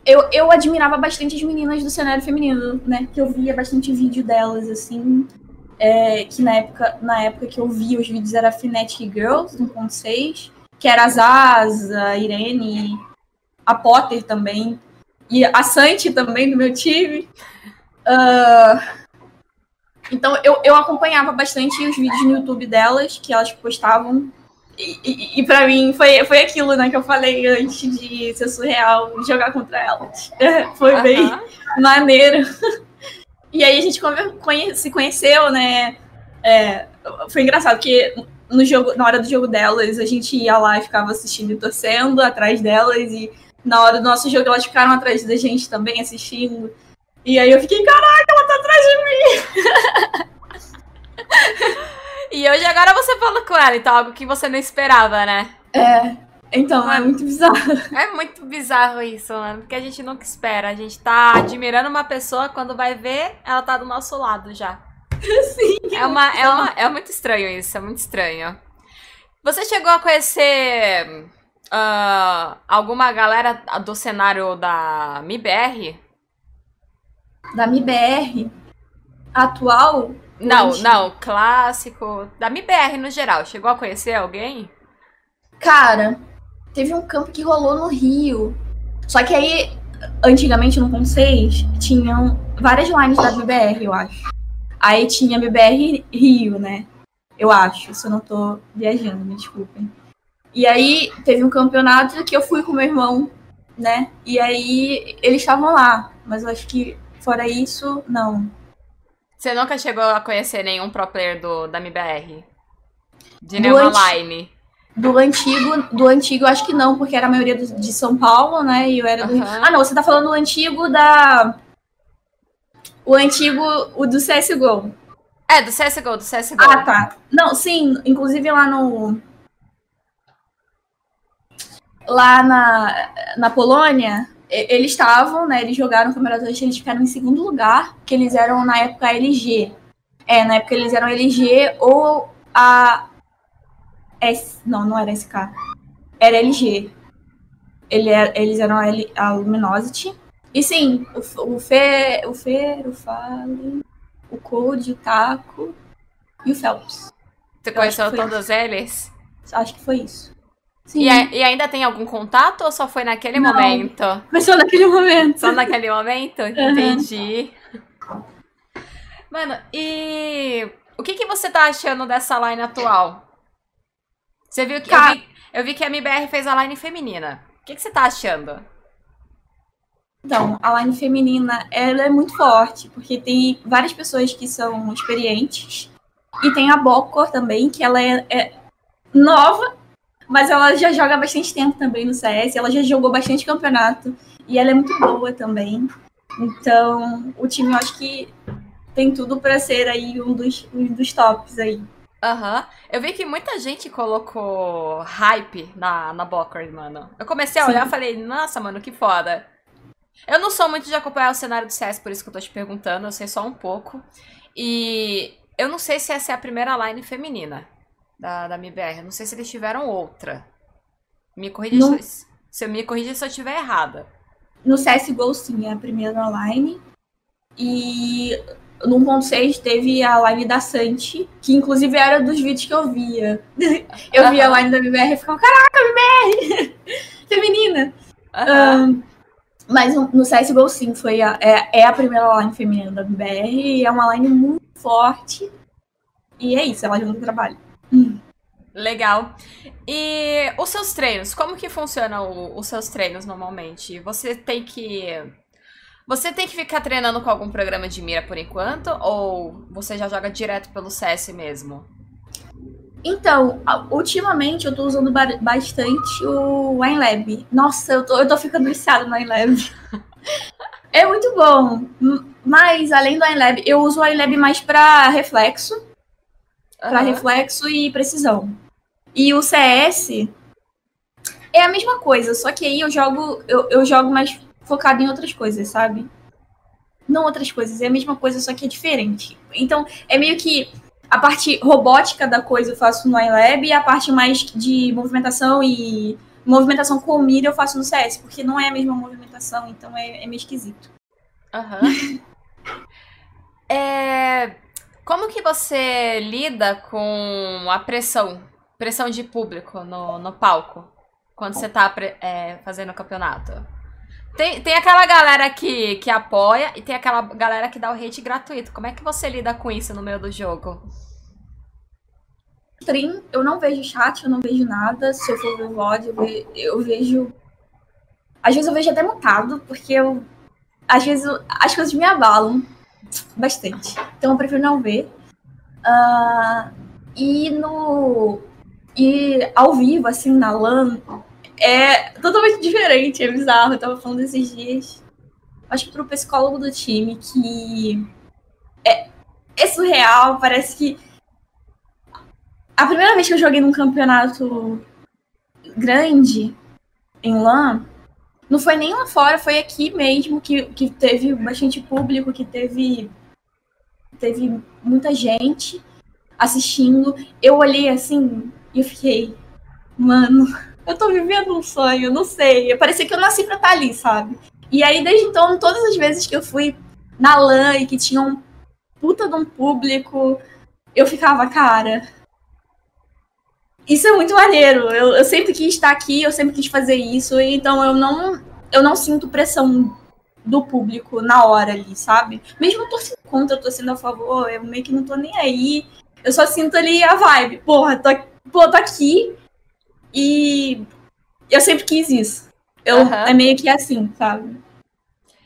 Eu, eu admirava bastante as meninas do cenário feminino, né? Que eu via bastante vídeo delas, assim. É, que na época, na época que eu via os vídeos era Fnatic Girls 1.6, que era a Zaz, a Irene, a Potter também, e a Santi também do meu time. Uh, então eu, eu acompanhava bastante os vídeos no YouTube delas, que elas postavam e, e, e pra mim foi, foi aquilo, né, que eu falei antes de ser surreal jogar contra elas. *laughs* foi uhum. bem maneiro. *laughs* E aí a gente conhe se conheceu, né? É, foi engraçado porque no jogo, na hora do jogo delas, a gente ia lá e ficava assistindo e torcendo atrás delas, e na hora do nosso jogo elas ficaram atrás da gente também assistindo. E aí eu fiquei, caraca, ela tá atrás de mim! *laughs* E hoje agora você fala com ela, então algo que você não esperava, né? É. Então, é muito bizarro. *laughs* É muito bizarro isso, mano. Porque a gente nunca espera. A gente tá admirando uma pessoa, quando vai ver, ela tá do nosso lado já. *laughs* Sim. É, uma, é, uma, é muito estranho isso, é muito estranho. Você chegou a conhecer uh, alguma galera do cenário da MIBR? Da MIBR? Atual? Não, não, clássico. Da MBR no geral. Chegou a conhecer alguém? Cara, teve um campo que rolou no Rio. Só que aí, antigamente no 6, tinham várias lines da MBR, eu acho. Aí tinha MBR Rio, né? Eu acho, se eu não tô viajando, me desculpem. E aí teve um campeonato que eu fui com meu irmão, né? E aí eles estavam lá. Mas eu acho que fora isso, não. Você nunca chegou a conhecer nenhum pro player do, da MBR? De nenhuma line? Do antigo, do antigo, acho que não, porque era a maioria do, de São Paulo, né? E eu era do. Uhum. Ah, não, você tá falando do antigo da. O antigo, o do CSGO. É, do CSGO, do CSGO. Ah, tá. Não, sim, inclusive lá no. Lá na, na Polônia, eles estavam, né? Eles jogaram Campeonato eles ficaram em segundo lugar, que eles eram na época LG. É, na época eles eram LG ou a. S, não, não era SK. Era LG. Ele era, eles eram a, L, a Luminosity. E sim, o, o Fê, o Fê, o Fale, o Code, o Taco e o Phelps. Você conheceu todos isso. eles? Acho que foi isso. E, e, ainda tem algum contato ou só foi naquele Não, momento? Foi só naquele momento. Só naquele momento? Uhum. Entendi. Mano, e o que, que você tá achando dessa line atual? Você viu que. Tá. Eu, vi, eu, vi, que a MBR fez a line feminina. O que, que você tá achando? Então, a line feminina ela é muito forte, porque tem várias pessoas que são experientes. E tem a Bocor também, que ela é, é nova mas ela já joga bastante tempo também no CS, ela já jogou bastante campeonato e ela é muito boa também. Então, o time eu acho que tem tudo para ser aí um dos, um dos tops aí. Aham. Uhum. Eu vi que muita gente colocou hype na, na Bockard, mano. Eu comecei a olhar e falei, nossa, mano, que foda. Eu não sou muito de acompanhar o cenário do CS, por isso que eu tô te perguntando, eu sei só um pouco. E eu não sei se essa é a primeira line feminina da, da MBR. Não sei se eles tiveram outra. Me corrija no... se, se eu me corrija se eu estiver errada. No CSGO, sim, é a primeira line. E no 1.6 teve a line da Santi, que inclusive era dos vídeos que eu via. *laughs* eu via a line da MBR e ficava, caraca, MBR! *laughs* Feminina! Um, mas no CSGO, sim, foi a, é, é a primeira line feminina da MBR e é uma line muito forte. E é isso, ela ajuda o trabalho. Legal. E os seus treinos, como que funcionam os seus treinos normalmente? Você tem que você tem que ficar treinando com algum programa de mira por enquanto ou você já joga direto pelo CS mesmo? Então, ultimamente eu tô usando bastante o WineLab. Nossa, eu tô, eu tô ficando viciada no WineLab. *laughs* é muito bom. Mas, além do WineLab, eu uso o WineLab mais para reflexo. Uhum. Para reflexo e precisão. E o CS é a mesma coisa, só que aí eu jogo, eu, eu jogo mais focado em outras coisas, sabe? Não outras coisas, é a mesma coisa, só que é diferente. Então, é meio que a parte robótica da coisa eu faço no iLab e a parte mais de movimentação e movimentação com mira eu faço no CS, porque não é a mesma movimentação, então é, é meio esquisito. Aham. Uhum. *laughs* é, como que você lida com a pressão, pressão de público no, no palco, quando você tá é, fazendo o campeonato? Tem, tem aquela galera que, que apoia e tem aquela galera que dá o hate gratuito. Como é que você lida com isso no meio do jogo? Stream, eu não vejo chat, eu não vejo nada. Se eu for ver VOD, eu, ve, eu vejo. Às vezes eu vejo até mutado, porque eu. Às vezes eu, as coisas me abalam bastante. Então eu prefiro não ver. Uh, e no. E ao vivo, assim, na LAN, é totalmente diferente, é bizarro. Eu tava falando esses dias, acho que pro psicólogo do time, que é, é surreal, parece que a primeira vez que eu joguei num campeonato grande em LAN, não foi nem lá fora, foi aqui mesmo que, que teve bastante público, que teve, teve muita gente assistindo. Eu olhei assim e fiquei, mano, *laughs* eu tô vivendo um sonho, não sei. Parecia que eu nasci pra estar tá ali, sabe? E aí, desde então, todas as vezes que eu fui na LAN e que tinha um puta de um público, eu ficava, cara. Isso é muito maneiro. Eu, eu sempre quis estar aqui, eu sempre quis fazer isso, então eu não, eu não sinto pressão do público na hora ali, sabe? Mesmo torcendo contra, torcendo a favor, eu meio que não tô nem aí. Eu só sinto ali a vibe. Porra, tô, pô, tô aqui, e eu sempre quis isso. Eu, uhum. É meio que assim, sabe?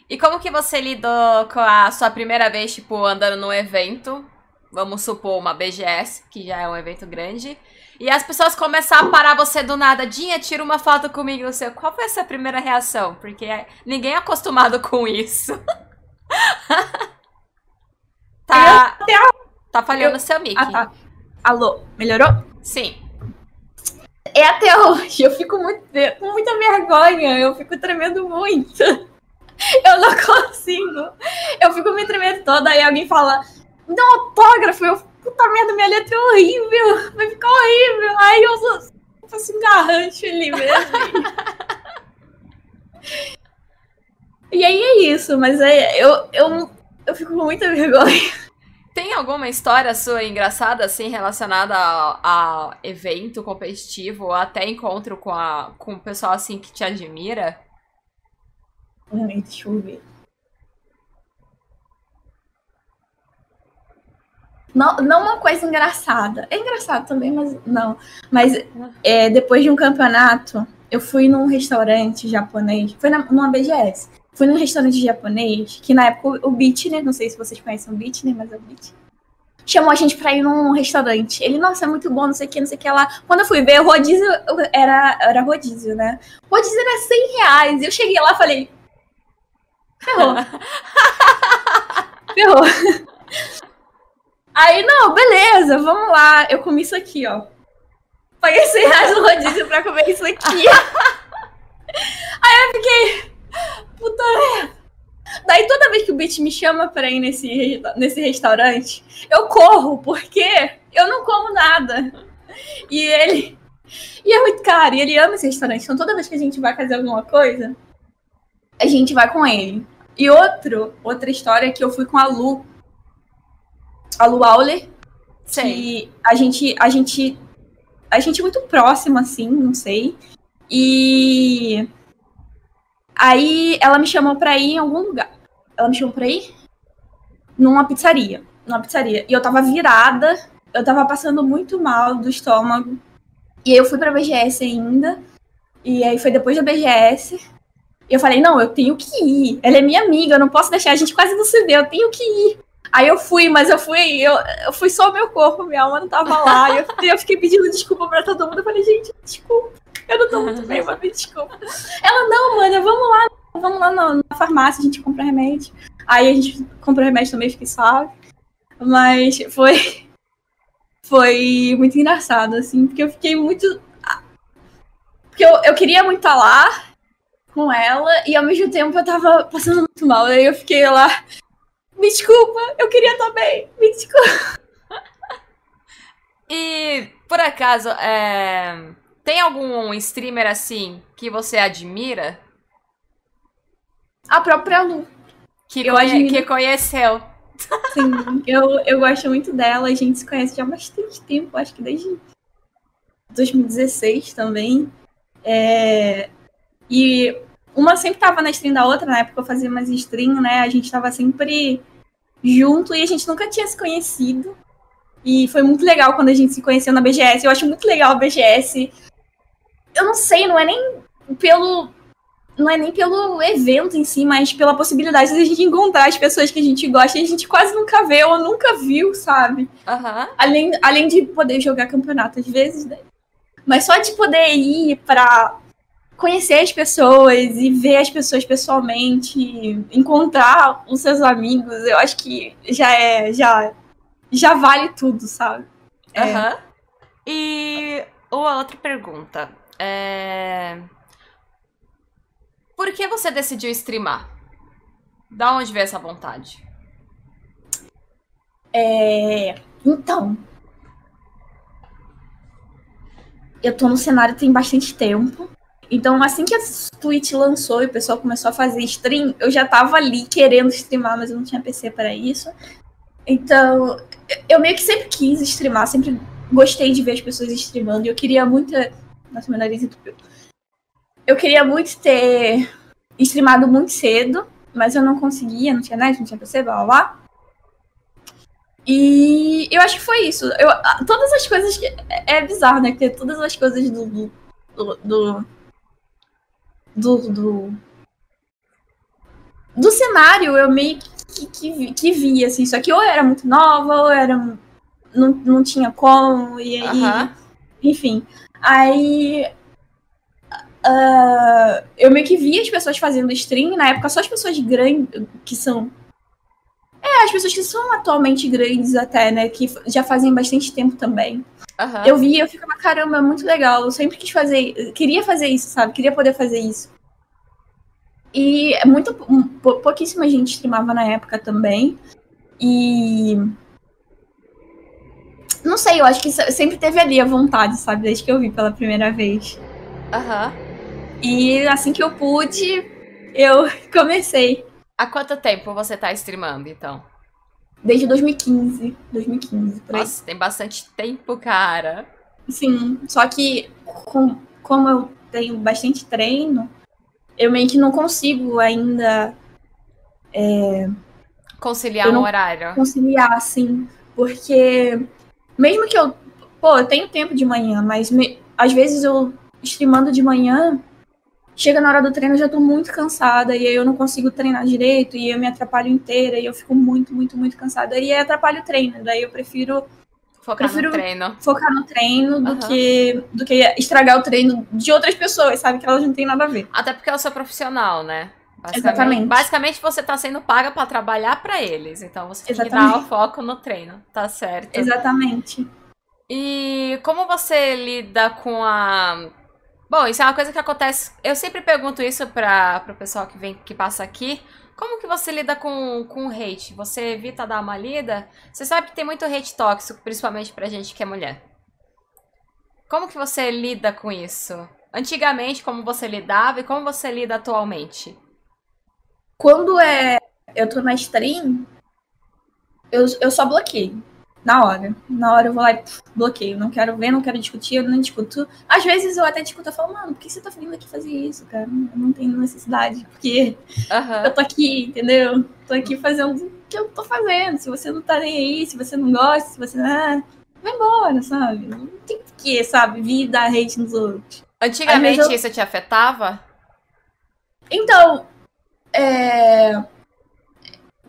E como que você lidou com a sua primeira vez, tipo, andando num evento? Vamos supor uma BGS, que já é um evento grande. E as pessoas começaram a parar você do nada. Dinha, tira uma foto comigo. Não sei. Qual foi essa primeira reação? Porque ninguém é acostumado com isso. *laughs* tá, tá falhando o seu mic. Ah, tá. Alô, melhorou? Sim é até hoje. Eu fico muito, com muita vergonha, eu fico tremendo muito. *laughs* Eu não *laughs* consigo. Eu fico me tremendo toda, aí alguém fala, dá um autógrafo. Eu, puta merda, minha letra é horrível, vai ficar horrível. Aí eu, faço um garrancho ali mesmo. e aí é isso, mas é, eu, eu, eu fico com muita vergonha. Tem alguma história sua engraçada, assim, relacionada a, a evento competitivo ou até encontro com, a, com o pessoal, assim, que te admira? Deixa eu ver. Não, não uma coisa engraçada. É engraçado também, mas não. Mas é, depois de um campeonato, eu fui num restaurante japonês. Foi na, numa BGS. Fui num restaurante japonês, que na época o Bitner, não sei se vocês conhecem o Bitner, mas é o Bitner. Chamou a gente pra ir num restaurante. Ele, nossa, é muito bom, não sei o que, não sei o que lá. Quando eu fui ver, o rodízio era, era rodízio, né? O rodízio era 100 reais. Eu cheguei lá e falei. Ferrou. *laughs* Ferrou. Aí, não, beleza, vamos lá. Eu comi isso aqui, ó. Paguei 100 reais no rodízio pra comer isso aqui. *laughs* Aí eu fiquei puta merda. Daí toda vez que o Beat me chama pra ir nesse, nesse restaurante, eu corro, porque eu não como nada. E ele. E é muito caro, e ele ama esse restaurante. Então toda vez que a gente vai fazer alguma coisa, a gente vai com ele. E outro, outra história é que eu fui com a Lu. A Lu Auler. Sim. Que a gente. A gente. A gente é muito próximo, assim, não sei. E Aí ela me chamou pra ir em algum lugar. Ela me chamou pra ir numa pizzaria. Numa pizzaria. E eu tava virada, eu tava passando muito mal do estômago. E aí eu fui pra BGS ainda. E aí foi depois da BGS. E eu falei, não, eu tenho que ir. Ela é minha amiga, eu não posso deixar, a gente quase não se vê, eu tenho que ir. Aí eu fui, mas eu fui, eu, eu fui só meu corpo, minha alma não tava lá. Eu, eu fiquei pedindo desculpa pra todo mundo. Eu falei, gente, desculpa. Eu não tô muito bem, mas me desculpa. Ela, não, mano, vamos lá, vamos lá na, na farmácia, a gente compra remédio. Aí a gente comprou remédio também, fiquei suave. Mas foi. Foi muito engraçado, assim, porque eu fiquei muito. Porque eu, eu queria muito estar lá com ela e ao mesmo tempo eu tava passando muito mal. Aí eu fiquei lá. Me desculpa, eu queria estar bem, me desculpa. E, por acaso, é... tem algum streamer assim que você admira? A própria Lu. Que, conhe... que conheceu. Sim, eu, eu gosto muito dela. A gente se conhece já há bastante tempo, acho que desde 2016 também. É... E uma sempre tava na stream da outra, na época eu fazia mais stream, né? A gente tava sempre junto e a gente nunca tinha se conhecido. E foi muito legal quando a gente se conheceu na BGS. Eu acho muito legal a BGS. Eu não sei, não é nem pelo não é nem pelo evento em si, mas pela possibilidade de a gente encontrar as pessoas que a gente gosta e a gente quase nunca vê ou nunca viu, sabe? Uhum. Além, além de poder jogar campeonato às vezes, né? Mas só de poder ir pra conhecer as pessoas e ver as pessoas pessoalmente, encontrar os seus amigos, eu acho que já é. já, já vale tudo, sabe? Aham. Uhum. É. E uma outra pergunta. É por que você decidiu streamar? Da onde veio essa vontade? É. Então. Eu tô no cenário tem bastante tempo. Então, assim que a Twitch lançou e o pessoal começou a fazer stream, eu já tava ali querendo streamar, mas eu não tinha PC para isso. Então, eu meio que sempre quis streamar, sempre gostei de ver as pessoas streamando. E eu queria muito. Nossa, meu nariz entupiu. Eu queria muito ter streamado muito cedo, mas eu não conseguia, não tinha net, não tinha PC, blá blá blá. E eu acho que foi isso. Eu, todas as coisas que. É, é bizarro, né? Porque todas as coisas do. do. do. Do, do, do cenário eu meio que, que, que vi, assim. Só que ou era muito nova, ou era. Não, não tinha como, e aí. Enfim. Aí Uh, eu meio que via as pessoas fazendo stream, na época só as pessoas grandes, que são. É, as pessoas que são atualmente grandes até, né? Que já fazem bastante tempo também. Uhum. Eu via, eu ficava, caramba, é muito legal. Eu sempre quis fazer. Queria fazer isso, sabe? Queria poder fazer isso. E muito, pouquíssima gente streamava na época também. E. Não sei, eu acho que sempre teve ali a vontade, sabe? Desde que eu vi pela primeira vez. Aham. Uhum. E assim que eu pude, eu *laughs* comecei. Há quanto tempo você tá streamando, então? Desde 2015. 2015, por Nossa, tem bastante tempo, cara. Sim, só que com, como eu tenho bastante treino, eu meio que não consigo ainda. É, conciliar um horário. Conciliar, sim. Porque mesmo que eu. Pô, eu tenho tempo de manhã, mas me, às vezes eu streamando de manhã, chega na hora do treino eu já tô muito cansada e aí eu não consigo treinar direito e eu me atrapalho inteira e eu fico muito, muito, muito cansada e aí atrapalha o treino. Daí eu prefiro focar prefiro no treino, focar no treino do uhum. que do que estragar o treino de outras pessoas, sabe que elas não têm nada a ver. Até porque o seu profissional, né? Basicamente, Exatamente. Basicamente você tá sendo paga para trabalhar para eles, então você tem Exatamente. que dar o foco no treino, tá certo? Exatamente. E como você lida com a Bom, isso é uma coisa que acontece. Eu sempre pergunto isso para o pessoal que vem, que passa aqui. Como que você lida com, com hate? Você evita dar uma lida? Você sabe que tem muito hate tóxico, principalmente pra gente que é mulher. Como que você lida com isso? Antigamente, como você lidava e como você lida atualmente? Quando é eu tô na stream, eu, eu só bloqueio na hora. Na hora eu vou lá e bloqueio. Não quero ver, não quero discutir, eu não discuto. Às vezes eu até discuto, eu falo, mano, por que você tá vindo aqui fazer isso, cara? Eu não tenho necessidade, porque uhum. eu tô aqui, entendeu? Tô aqui fazendo o que eu tô fazendo. Se você não tá nem aí, se você não gosta, se você. Ah, vai embora, sabe? Não tem que, sabe, vir dar hate nos outros. Antigamente eu... isso te afetava? Então, é...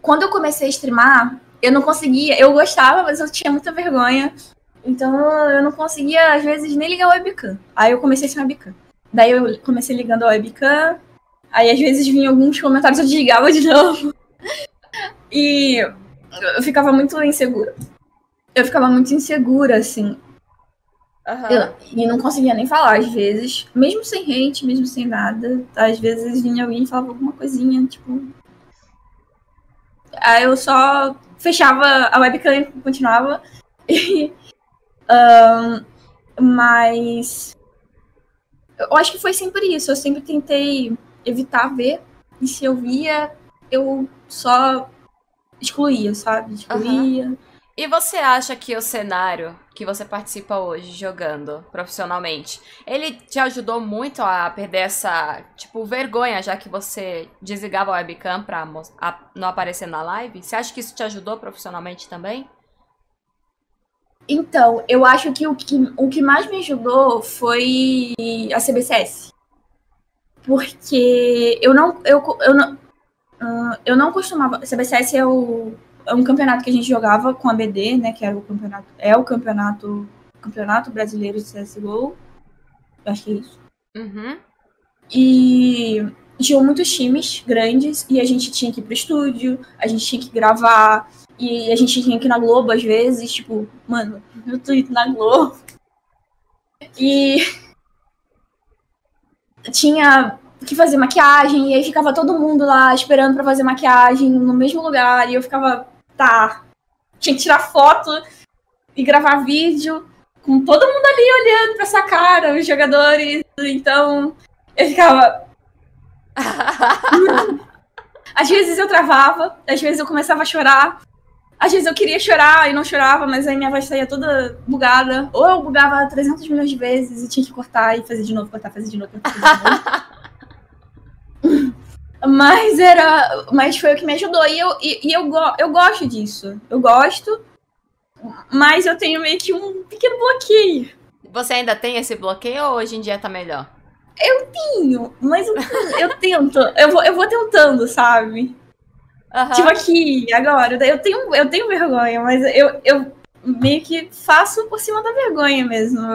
quando eu comecei a streamar, eu não conseguia, eu gostava, mas eu tinha muita vergonha. Então eu não conseguia, às vezes, nem ligar o webcam. Aí eu comecei sem webcam. Daí eu comecei ligando a webcam. Aí às vezes vinha alguns comentários, eu desligava de *laughs* novo. E eu ficava muito insegura. Eu ficava muito insegura, assim. Aham. Eu- e não conseguia nem falar, às vezes. Mesmo sem hate, mesmo sem nada. Às vezes vinha alguém e falava alguma coisinha, tipo. Aí eu só fechava a webcam e continuava. *laughs* E, ahn, mas. Eu acho que foi sempre isso. Eu sempre tentei evitar ver. E se eu via, eu só excluía, sabe? Excluía. E você acha que o cenário que você participa hoje jogando profissionalmente, ele te ajudou muito a perder essa, tipo, vergonha, já que você desligava a webcam pra não aparecer na live? Você acha que isso te ajudou profissionalmente também? Então, eu acho que o que, o que mais me ajudou foi a CBCS. Porque eu não. Eu, eu não, ah, eu não costumava. CBCS é, o, um campeonato que a gente jogava com a BD, né? Que era o campeonato. É o campeonato. Campeonato Brasileiro de CSGO. Eu acho que é isso. Uhum. E tinham muitos times grandes e a gente tinha que ir pro estúdio, a gente tinha que gravar, e a gente tinha que ir na Globo às vezes, tipo, mano, *laughs* eu tô indo na Globo. E *laughs* tinha que fazer maquiagem, e aí ficava todo mundo lá esperando pra fazer maquiagem no mesmo lugar, e eu ficava, tá, tinha que tirar foto e gravar vídeo com todo mundo ali olhando pra essa cara, os jogadores, então eu ficava. Às vezes eu travava, às vezes eu começava a chorar, às vezes eu queria chorar e não chorava, mas aí minha voz saía toda bugada. Ou eu bugava 300 milhões de vezes e tinha que cortar e fazer de novo, cortar, fazer de novo, cortar, fazer de novo. *laughs* mas era. Mas foi o que me ajudou. E eu, e, e eu, go- eu gosto disso. Eu gosto, mas eu tenho meio que um pequeno bloqueio. Você ainda tem esse bloqueio ou hoje em dia tá melhor? Tenho, mas eu, eu tento, eu vou, eu vou tentando, sabe? Aham. Tipo aqui, agora. Eu tenho, eu tenho vergonha, mas eu, eu meio que faço por cima da vergonha mesmo.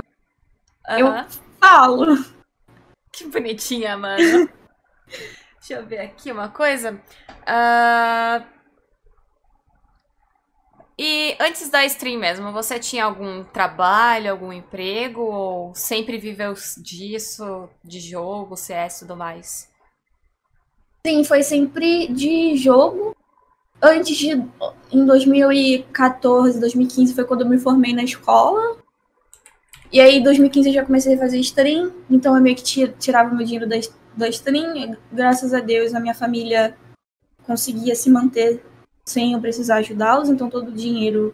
eu- aham. Falo. Que bonitinha, mano. *laughs* Deixa eu ver aqui uma coisa. Ah, E antes da stream mesmo, você tinha algum trabalho, algum emprego? Ou sempre viveu disso, de jogo, CS e tudo mais? Sim, foi sempre de jogo. Antes de. Em 2014, 2015 foi quando eu me formei na escola. E aí, em 2015 eu já comecei a fazer stream. Então eu meio que ti- tirava meu dinheiro da, da stream. Graças a Deus, a minha família conseguia se manter sem eu precisar ajudá-los. Então todo o dinheiro.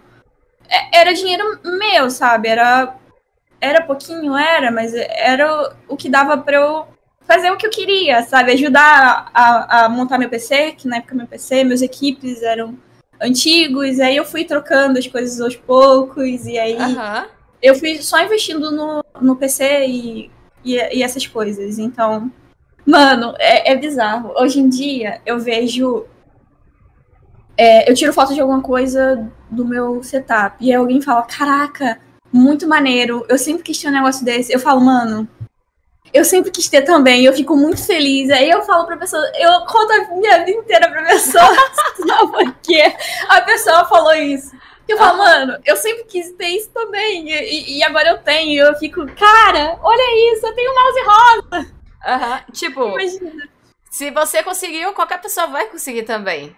é- Era dinheiro meu, sabe? Era. Era pouquinho, era, mas era o- que dava pra eu fazer o que eu queria, sabe? Ajudar a, a montar meu PC, que na época meu PC, meus equipes eram antigos, aí eu fui trocando as coisas aos poucos, e aí Aham. eu fui só investindo no, no PC e, e, e essas coisas. Então, mano, é, é bizarro. Hoje em dia eu vejo. é, eu tiro foto de alguma coisa do meu setup e aí alguém fala: Caraca, muito maneiro. Eu sempre quis ter um negócio desse. Eu falo, mano. Eu sempre quis ter também, eu fico muito feliz. Aí eu falo pra pessoa, eu conto a minha vida inteira pra pessoa, *laughs* só porque a pessoa falou isso. Eu falo, mano, eu sempre quis ter isso também. E, e- agora eu tenho. Eu fico, cara, olha isso, eu tenho um mouse rosa. Aham. Tipo, Imagina. se você conseguiu, qualquer pessoa vai conseguir também.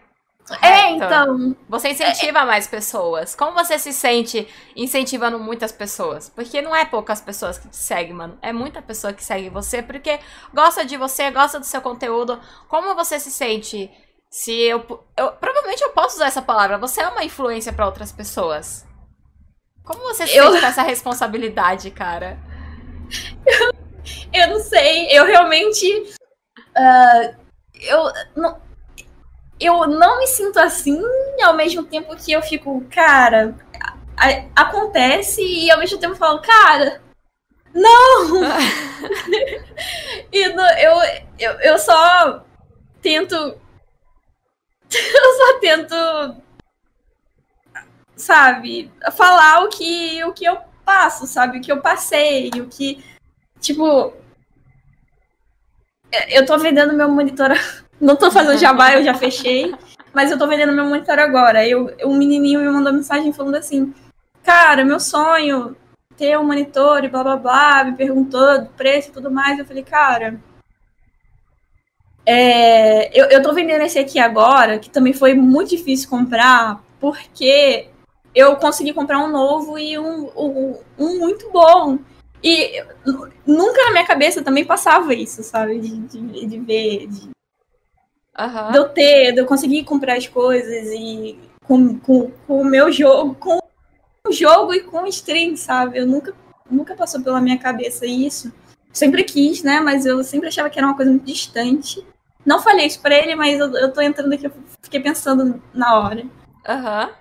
É, Correto? então. Você incentiva mais pessoas. Como você se sente incentivando muitas pessoas? Porque não é poucas pessoas que te seguem, mano. É muita pessoa que segue você porque gosta de você, gosta do seu conteúdo. Como você se sente? Se eu, eu provavelmente eu posso usar essa palavra. Você é uma influência pra outras pessoas. Como você se Eu- sente com essa responsabilidade, cara? *laughs* Eu não sei, eu realmente. ah, eu, não, eu não me sinto assim, ao mesmo tempo que eu fico, cara, a- acontece, e ao mesmo tempo eu falo, cara, não! *laughs* e no- eu, eu, eu só tento. *laughs* Eu só tento sabe, falar o que, o que eu passo, sabe, o que eu passei, o que, tipo, eu tô vendendo meu monitor, *laughs* não tô fazendo jabá, eu já fechei, mas eu tô vendendo meu monitor agora. Eu, um menininho me mandou mensagem falando assim, cara, meu sonho ter um monitor e blá blá blá, me perguntou do preço e tudo mais. Eu falei, cara, é, eu, eu tô vendendo esse aqui agora, que também foi muito difícil comprar, porque eu consegui comprar um novo e um, um, um muito bom. E nunca na minha cabeça também passava isso, sabe? De, de, de ver, de, uhum. de, eu ter, de eu conseguir comprar as coisas e com, com, com o meu jogo, com jogo e com stream, sabe? Eu nunca, nunca passou pela minha cabeça isso. Sempre quis, né? Mas eu sempre achava que era uma coisa muito distante. Não falei isso pra ele, mas eu, eu tô entrando aqui, eu fiquei pensando na hora. Aham. Uhum.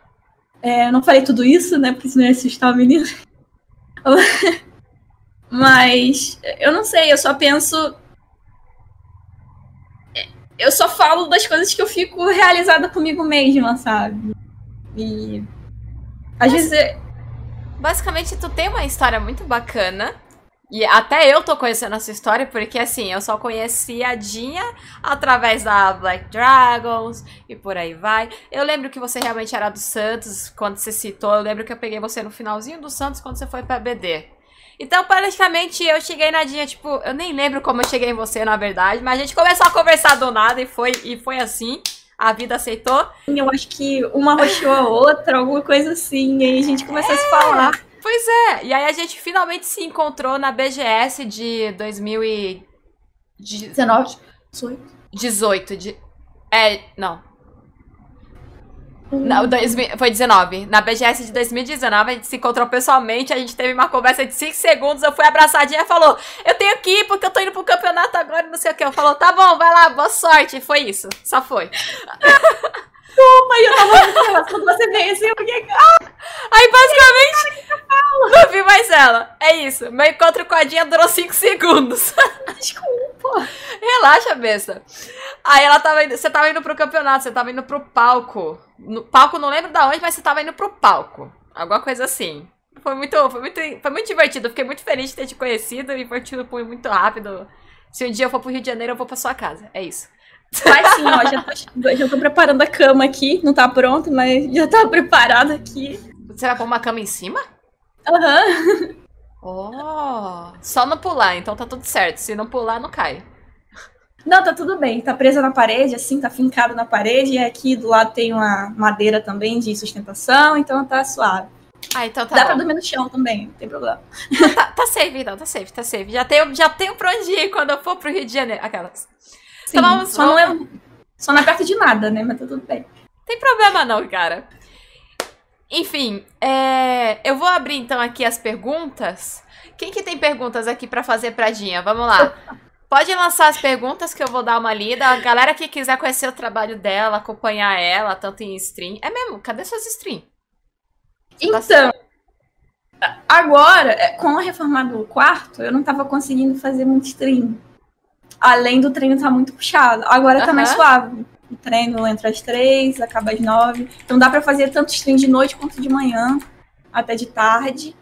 É, não falei tudo isso, né? Porque senão ia assustar o menino. Mas eu não sei, eu só penso. Eu só falo das coisas que eu fico realizada comigo mesma, sabe? E às Mas, vezes. Basicamente, tu tem uma história muito bacana. E até eu tô conhecendo essa história, porque assim, eu só conheci a Dinha através da Black Dragons e por aí vai. Eu lembro que você realmente era do Santos quando você citou. Eu lembro que eu peguei você no finalzinho do Santos quando você foi pra BD. Então, praticamente, eu cheguei na Dinha, tipo, eu nem lembro como eu cheguei em você, na verdade, mas a gente começou a conversar do nada e foi, e foi assim a vida aceitou. Eu acho que uma roxou a outra, alguma coisa assim, e aí a gente começou é, a se falar. Pois é, e aí a gente finalmente se encontrou na BGS de 2019. 18. 18 de É, não, não, dois, foi 19. Na BGS de 2019, a gente se encontrou pessoalmente, a gente teve uma conversa de 5 segundos, eu fui abraçadinha e falou, eu tenho que ir porque eu tô indo pro campeonato agora e não sei o que. Eu falou, tá bom, vai lá, boa sorte. Foi isso, só foi. Desculpa, eu tava muito quando você veio assim, porque... Ah, Aí, basicamente, não vi mais ela. É isso, meu encontro com a Dinha durou 5 segundos. Desculpa. *laughs* Relaxa, besta. Aí ela tava indo, você tava indo pro campeonato, você tava indo pro palco. No palco, não lembro da onde, mas você tava indo pro palco. Alguma coisa assim. Foi muito, foi muito, foi muito divertido. fiquei muito feliz de ter te conhecido e foi tipo muito rápido. Se um dia eu for pro Rio de Janeiro, eu vou pra sua casa. É isso. Vai sim, ó. Já tô, já tô preparando a cama aqui. Não tá pronto, mas já tá preparado aqui. Você vai pôr uma cama em cima? Aham. Uhum. Oh, só não pular, então tá tudo certo. Se não pular, não cai. Não, tá tudo bem. Tá presa na parede, assim, tá fincado na parede. E aqui do lado tem uma madeira também de sustentação, então tá suave. Ah, então tá Dá bom. pra dormir no chão também, não tem problema. tá, tá safe, então, tá safe, tá safe. Já tenho, já tenho pra onde ir quando eu for pro Rio de Janeiro. Aquelas. Sim, então vamos, só, vamos... Não é, só não é perto de nada, né? Mas tá tudo bem. Tem problema não, cara. Enfim, é... eu vou abrir então aqui as perguntas. Quem que tem perguntas aqui para fazer pra Dinha? Vamos lá. *laughs* Pode lançar as perguntas que eu vou dar uma lida. A galera que quiser conhecer o trabalho dela, acompanhar ela, tanto em stream. É mesmo? Cadê suas stream? Então, agora, é, com a reforma do quarto, eu não tava conseguindo fazer muito stream. Além do treino estar tá muito puxado. Agora uhum. tá mais suave. O treino entra às três, acaba às nove. Então dá para fazer tanto stream de noite quanto de manhã, até de tarde.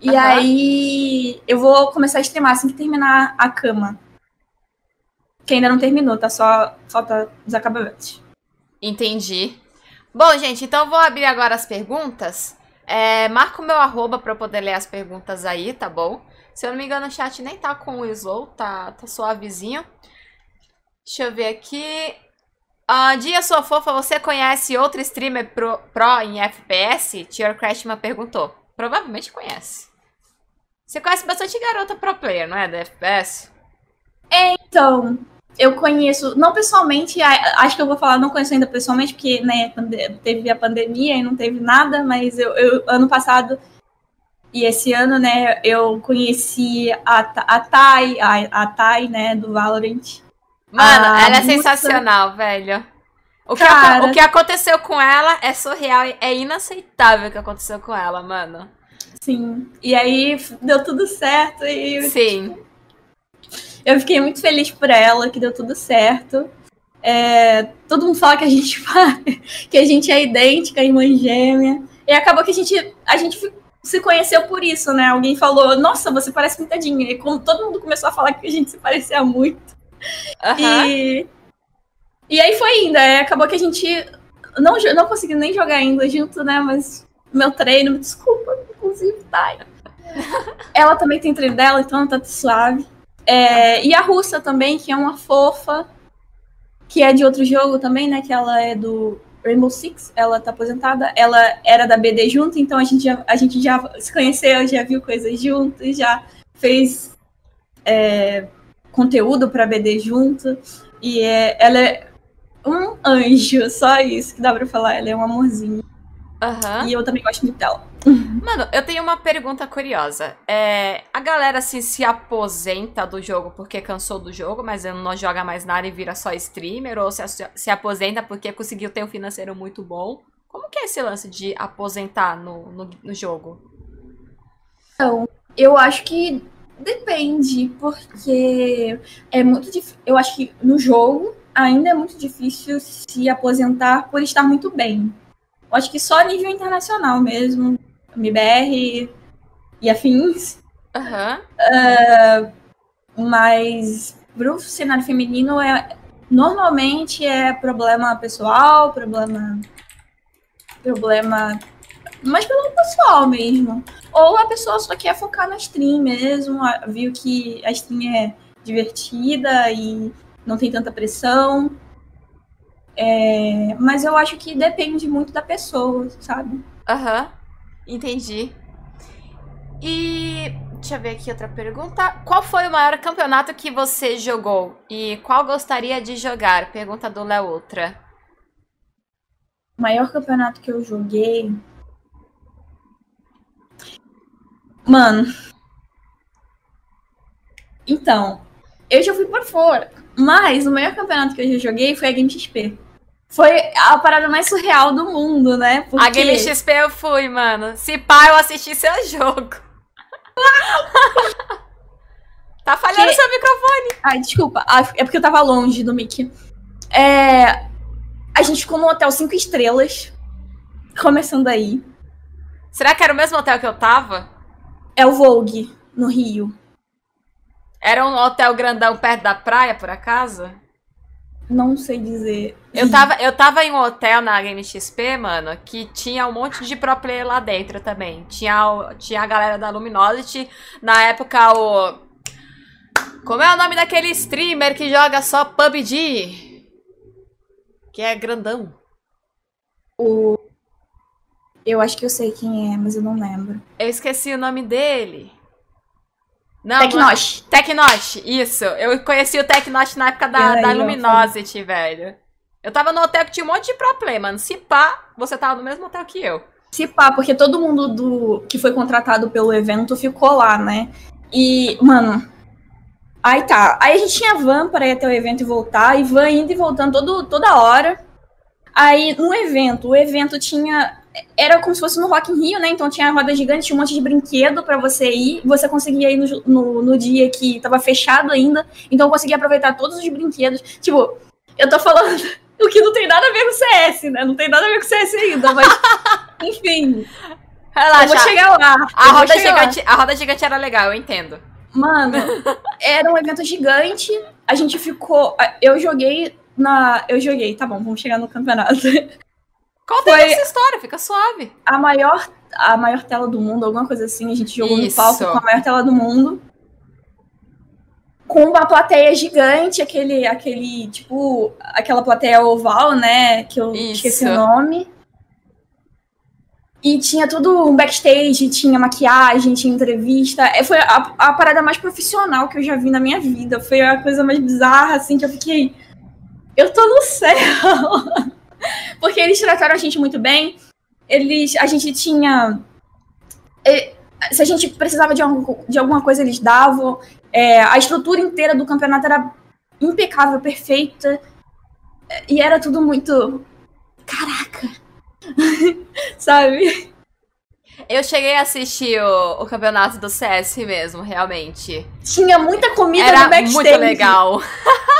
E uhum. aí eu vou começar a streamar assim que terminar a cama que ainda não terminou, tá só falta os acabamentos. Entendi. Bom, gente, então eu vou abrir agora as perguntas. É, marca o meu arroba pra eu poder ler as perguntas aí, tá bom? Se eu não me engano, o chat nem tá com o slow, tá, tá suavezinho. Deixa eu ver aqui. Uh, Dia Sua Fofa, você conhece outro streamer pro, pro em FPS? Tier Crashman perguntou. Provavelmente conhece. Você conhece bastante garota pro player, não é? Da FPS? Então, eu conheço, não pessoalmente, acho que eu vou falar, não conheço ainda pessoalmente, porque né, teve a pandemia e não teve nada, mas eu, eu ano passado e esse ano, né, eu conheci a, a Thay, a, a Thay, né, do Valorant. Mano, a ela é sensacional, velho. O que, Cara... o que aconteceu com ela é surreal, é inaceitável o que aconteceu com ela, mano. Sim, e aí deu tudo certo e... Sim. Tipo, eu fiquei muito feliz por ela, que deu tudo certo. É, todo mundo fala que a gente *laughs* que a gente é idêntica, irmã gêmea. E acabou que a gente, a gente se conheceu por isso, né? Alguém falou, nossa, você parece pintadinha. E como todo mundo começou a falar que a gente se parecia muito. Aham. E, e aí foi indo. Aí acabou que a gente não, não conseguiu nem jogar ainda junto, né? Mas meu treino, desculpa, inclusive, tá. *laughs* Ela também tem treino dela, então tá suave. É, e a russa também, que é uma fofa, que é de outro jogo também, né? Que ela é do Rainbow Six, ela tá aposentada. Ela era da BD junto, então a gente já, a gente já se conheceu, já viu coisas juntos, já fez é, conteúdo pra BD junto. E é, ela é um anjo, só isso que dá pra falar. Ela é um amorzinho. Aham. E eu também gosto muito dela. Mano, eu tenho uma pergunta curiosa. É, a galera assim se aposenta do jogo porque cansou do jogo, mas não joga mais nada e vira só streamer, ou se, se aposenta porque conseguiu ter um financeiro muito bom? Como que é esse lance de aposentar no, no, no jogo? Eu acho que depende, porque é muito difícil. Eu acho que no jogo ainda é muito difícil se aposentar por estar muito bem. Eu acho que só a nível internacional mesmo, MBR e afins. Aham. Mas pro cenário feminino é normalmente é problema pessoal, problema problema mas pelo pessoal mesmo. Ou a pessoa só quer focar na stream mesmo, viu que a stream é divertida e não tem tanta pressão. É, mas eu acho que depende muito da pessoa, sabe? Aham. Entendi. E deixa eu ver aqui outra pergunta. Qual foi o maior campeonato que você jogou? E qual gostaria de jogar? Pergunta do Léo Outra. O maior campeonato que eu joguei. Mano. Então, eu já fui por fora. Mas o maior campeonato que eu já joguei foi a Game XP. Foi a parada mais surreal do mundo, né? Porque... A Game XP eu fui, mano. Se pá, eu assisti seu jogo. *laughs* tá falhando Que- seu microfone. Ai, desculpa. Ah, é porque eu tava longe do Mickey. É... A gente ficou num hotel cinco estrelas. Começando aí. Será que era o mesmo hotel que eu tava? É o Vogue, no Rio. Era um hotel grandão perto da praia, por acaso? Não sei dizer. Eu tava, eu tava em um hotel na Game XP, mano, que tinha um monte de pro player lá dentro também. Tinha, o- tinha a galera da Luminosity. Na época, o. Como é o nome daquele streamer que joga só PUBG? Que é grandão. O... Eu acho que eu sei quem é, mas eu não lembro. Eu esqueci o nome dele. Não, não é- Tecnosh. Tecnosh, isso. Eu conheci o Tecnosh na época da, da Luminosity, velho. Eu tava no hotel que tinha um monte de pro play, mano. Se pá, você tava no mesmo hotel que eu. Se pá, porque todo mundo do que foi contratado pelo evento ficou lá, né? E, mano. Aí tá. Aí a gente tinha van para ir até o evento e voltar, e van indo e voltando todo, toda hora. Aí, no evento, o evento tinha. Era como se fosse no Rock in Rio, né? Então tinha roda gigante, tinha um monte de brinquedo pra você ir. Você conseguia ir no, no, no dia que tava fechado ainda. Então eu conseguia aproveitar todos os brinquedos. Tipo, eu tô falando *laughs* o que não tem nada a ver com CS, né? Não tem nada a ver com CS ainda, mas. *laughs* Enfim. Eu Relaxa. vou chegar lá. A eu vou roda, chegar lá. gigante, a roda gigante era legal, eu entendo. Mano, *laughs* era um evento gigante. A gente ficou. Eu joguei na. Eu joguei, tá bom, vamos chegar no campeonato. Conta Foi- aí essa história, fica suave. A maior, a maior tela do mundo, alguma coisa assim. A gente jogou Isso. no palco com a maior tela do mundo. Com uma plateia gigante, aquele, aquele, tipo, aquela plateia oval, né? Que eu Isso. esqueci o nome. E tinha tudo um backstage, tinha maquiagem, tinha entrevista. É, Foi a, a parada mais profissional que eu já vi na minha vida. Foi a coisa mais bizarra, assim, que eu fiquei. Eu tô no céu! *laughs* Porque eles trataram a gente muito bem. Eles. A gente tinha. e- Se a gente precisava de, algum- de alguma coisa, eles davam. É, a estrutura inteira do campeonato era impecável, perfeita. E era tudo muito. Caraca! *laughs* Sabe? Eu cheguei a assistir o, o campeonato do CS mesmo, realmente. Tinha muita comida Era no backstage. muito legal.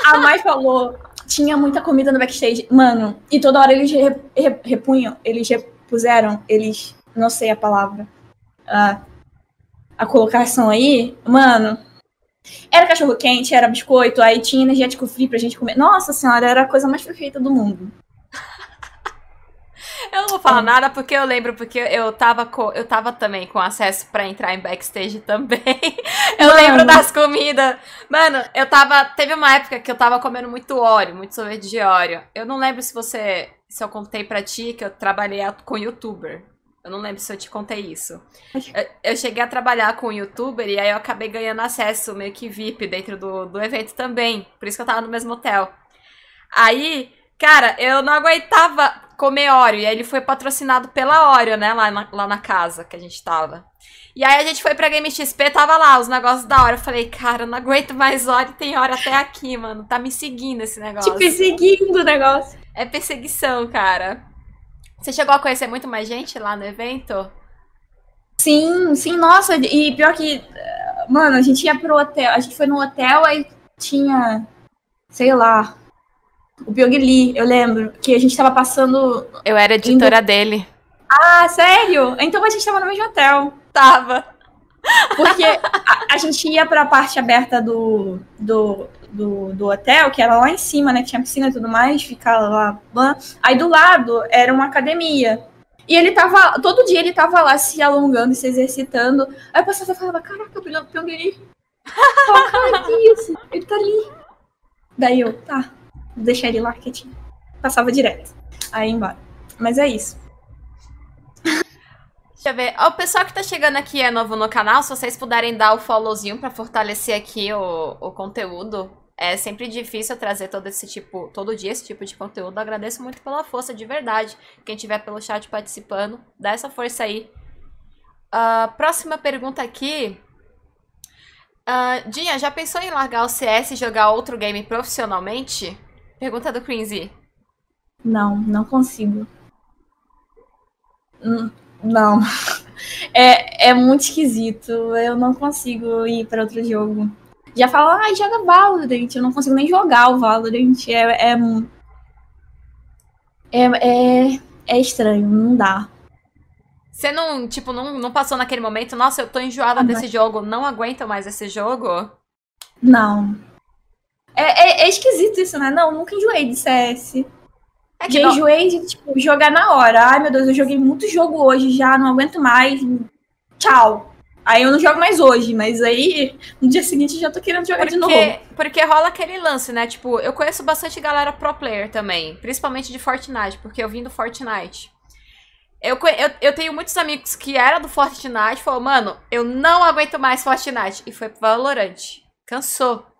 A Mai falou. Tinha muita comida no backstage. Mano, e toda hora eles re- re- repunham. Eles re- puseram, eles, não sei a palavra, a, a colocação aí, mano, era cachorro quente, era biscoito, aí tinha energético free pra gente comer. Nossa senhora, era a coisa mais perfeita do mundo. Falar nada porque eu lembro, porque eu tava, com, eu tava também com acesso para entrar em backstage também. *laughs* Eu Mano. lembro das comidas. Mano, eu tava. Teve uma época que eu tava comendo muito óleo, muito sorvete de óleo. Eu não lembro se você. Se eu contei pra ti que eu trabalhei com youtuber. Eu não lembro se eu te contei isso. Eu, eu, cheguei a trabalhar com um youtuber e aí eu acabei ganhando acesso meio que VIP dentro do, do evento também. Por isso que eu tava no mesmo hotel. Aí, cara, eu não aguentava comer Oreo. E aí ele foi patrocinado pela Oreo, né? Lá na, lá na casa que a gente tava. E aí a gente foi pra Game XP, tava lá os negócios da hora. Eu falei, cara, eu não aguento mais Oreo, tem hora até aqui, mano. Tá me seguindo esse negócio. Te perseguindo o negócio. É perseguição, cara. Você chegou a conhecer muito mais gente lá no evento? Sim, sim, nossa, e pior que, mano, a gente ia pro hotel, a gente foi no hotel, aí tinha, sei lá, o Pyong Lee, eu lembro, que a gente tava passando... Eu era editora indo... dele. Ah, sério? Então a gente tava no mesmo hotel. Tava. Porque a, a gente ia pra parte aberta do, do, do, do, hotel, que era lá em cima, né? Que tinha piscina e tudo mais, ficava lá. Aí do lado era uma academia. E ele tava. Todo dia ele tava lá se alongando e se exercitando. Aí eu passava e falava: Caraca, o Pyong Lee. *laughs* Cara, que isso? Ele tá ali. Daí eu, tá, deixar ele lá quietinho. Passava direto. Aí embora. Mas é isso. Deixa eu ver. O pessoal que tá chegando aqui é novo no canal, se vocês puderem dar o followzinho para fortalecer aqui o, o conteúdo. É sempre difícil trazer todo esse tipo, todo dia esse tipo de conteúdo. agradeço muito pela força, de verdade. Quem tiver pelo chat participando, dá essa força aí. Uh, próxima pergunta aqui. Uh, Dinha, já pensou em largar o CS e jogar outro game profissionalmente? Pergunta do Quincy. Não, não consigo. Hum, não. *laughs* É, é muito esquisito. Eu não consigo ir para outro jogo. Já fala, ah, joga Valorant. Eu não consigo nem jogar o Valorant. É, é, é, é, é estranho, não dá. Você não, tipo, não, não passou naquele momento, nossa, eu tô enjoada ah, desse mas... jogo, não aguento mais esse jogo? Não. É, é, é, esquisito isso, né? Não, nunca enjoei de CS. É já não... enjoei de, tipo, jogar na hora. Ai, meu Deus, eu joguei muito jogo hoje já, não aguento mais. Tchau. Aí eu não jogo mais hoje, mas aí no dia seguinte já tô querendo jogar porque, de novo. Porque rola aquele lance, né? Tipo, eu conheço bastante galera pro player também, principalmente de Fortnite, porque eu vim do Fortnite. Eu, eu, eu tenho muitos amigos que era do Fortnite e falou, mano, eu não aguento mais Fortnite. E foi pro Valorant. Cansou.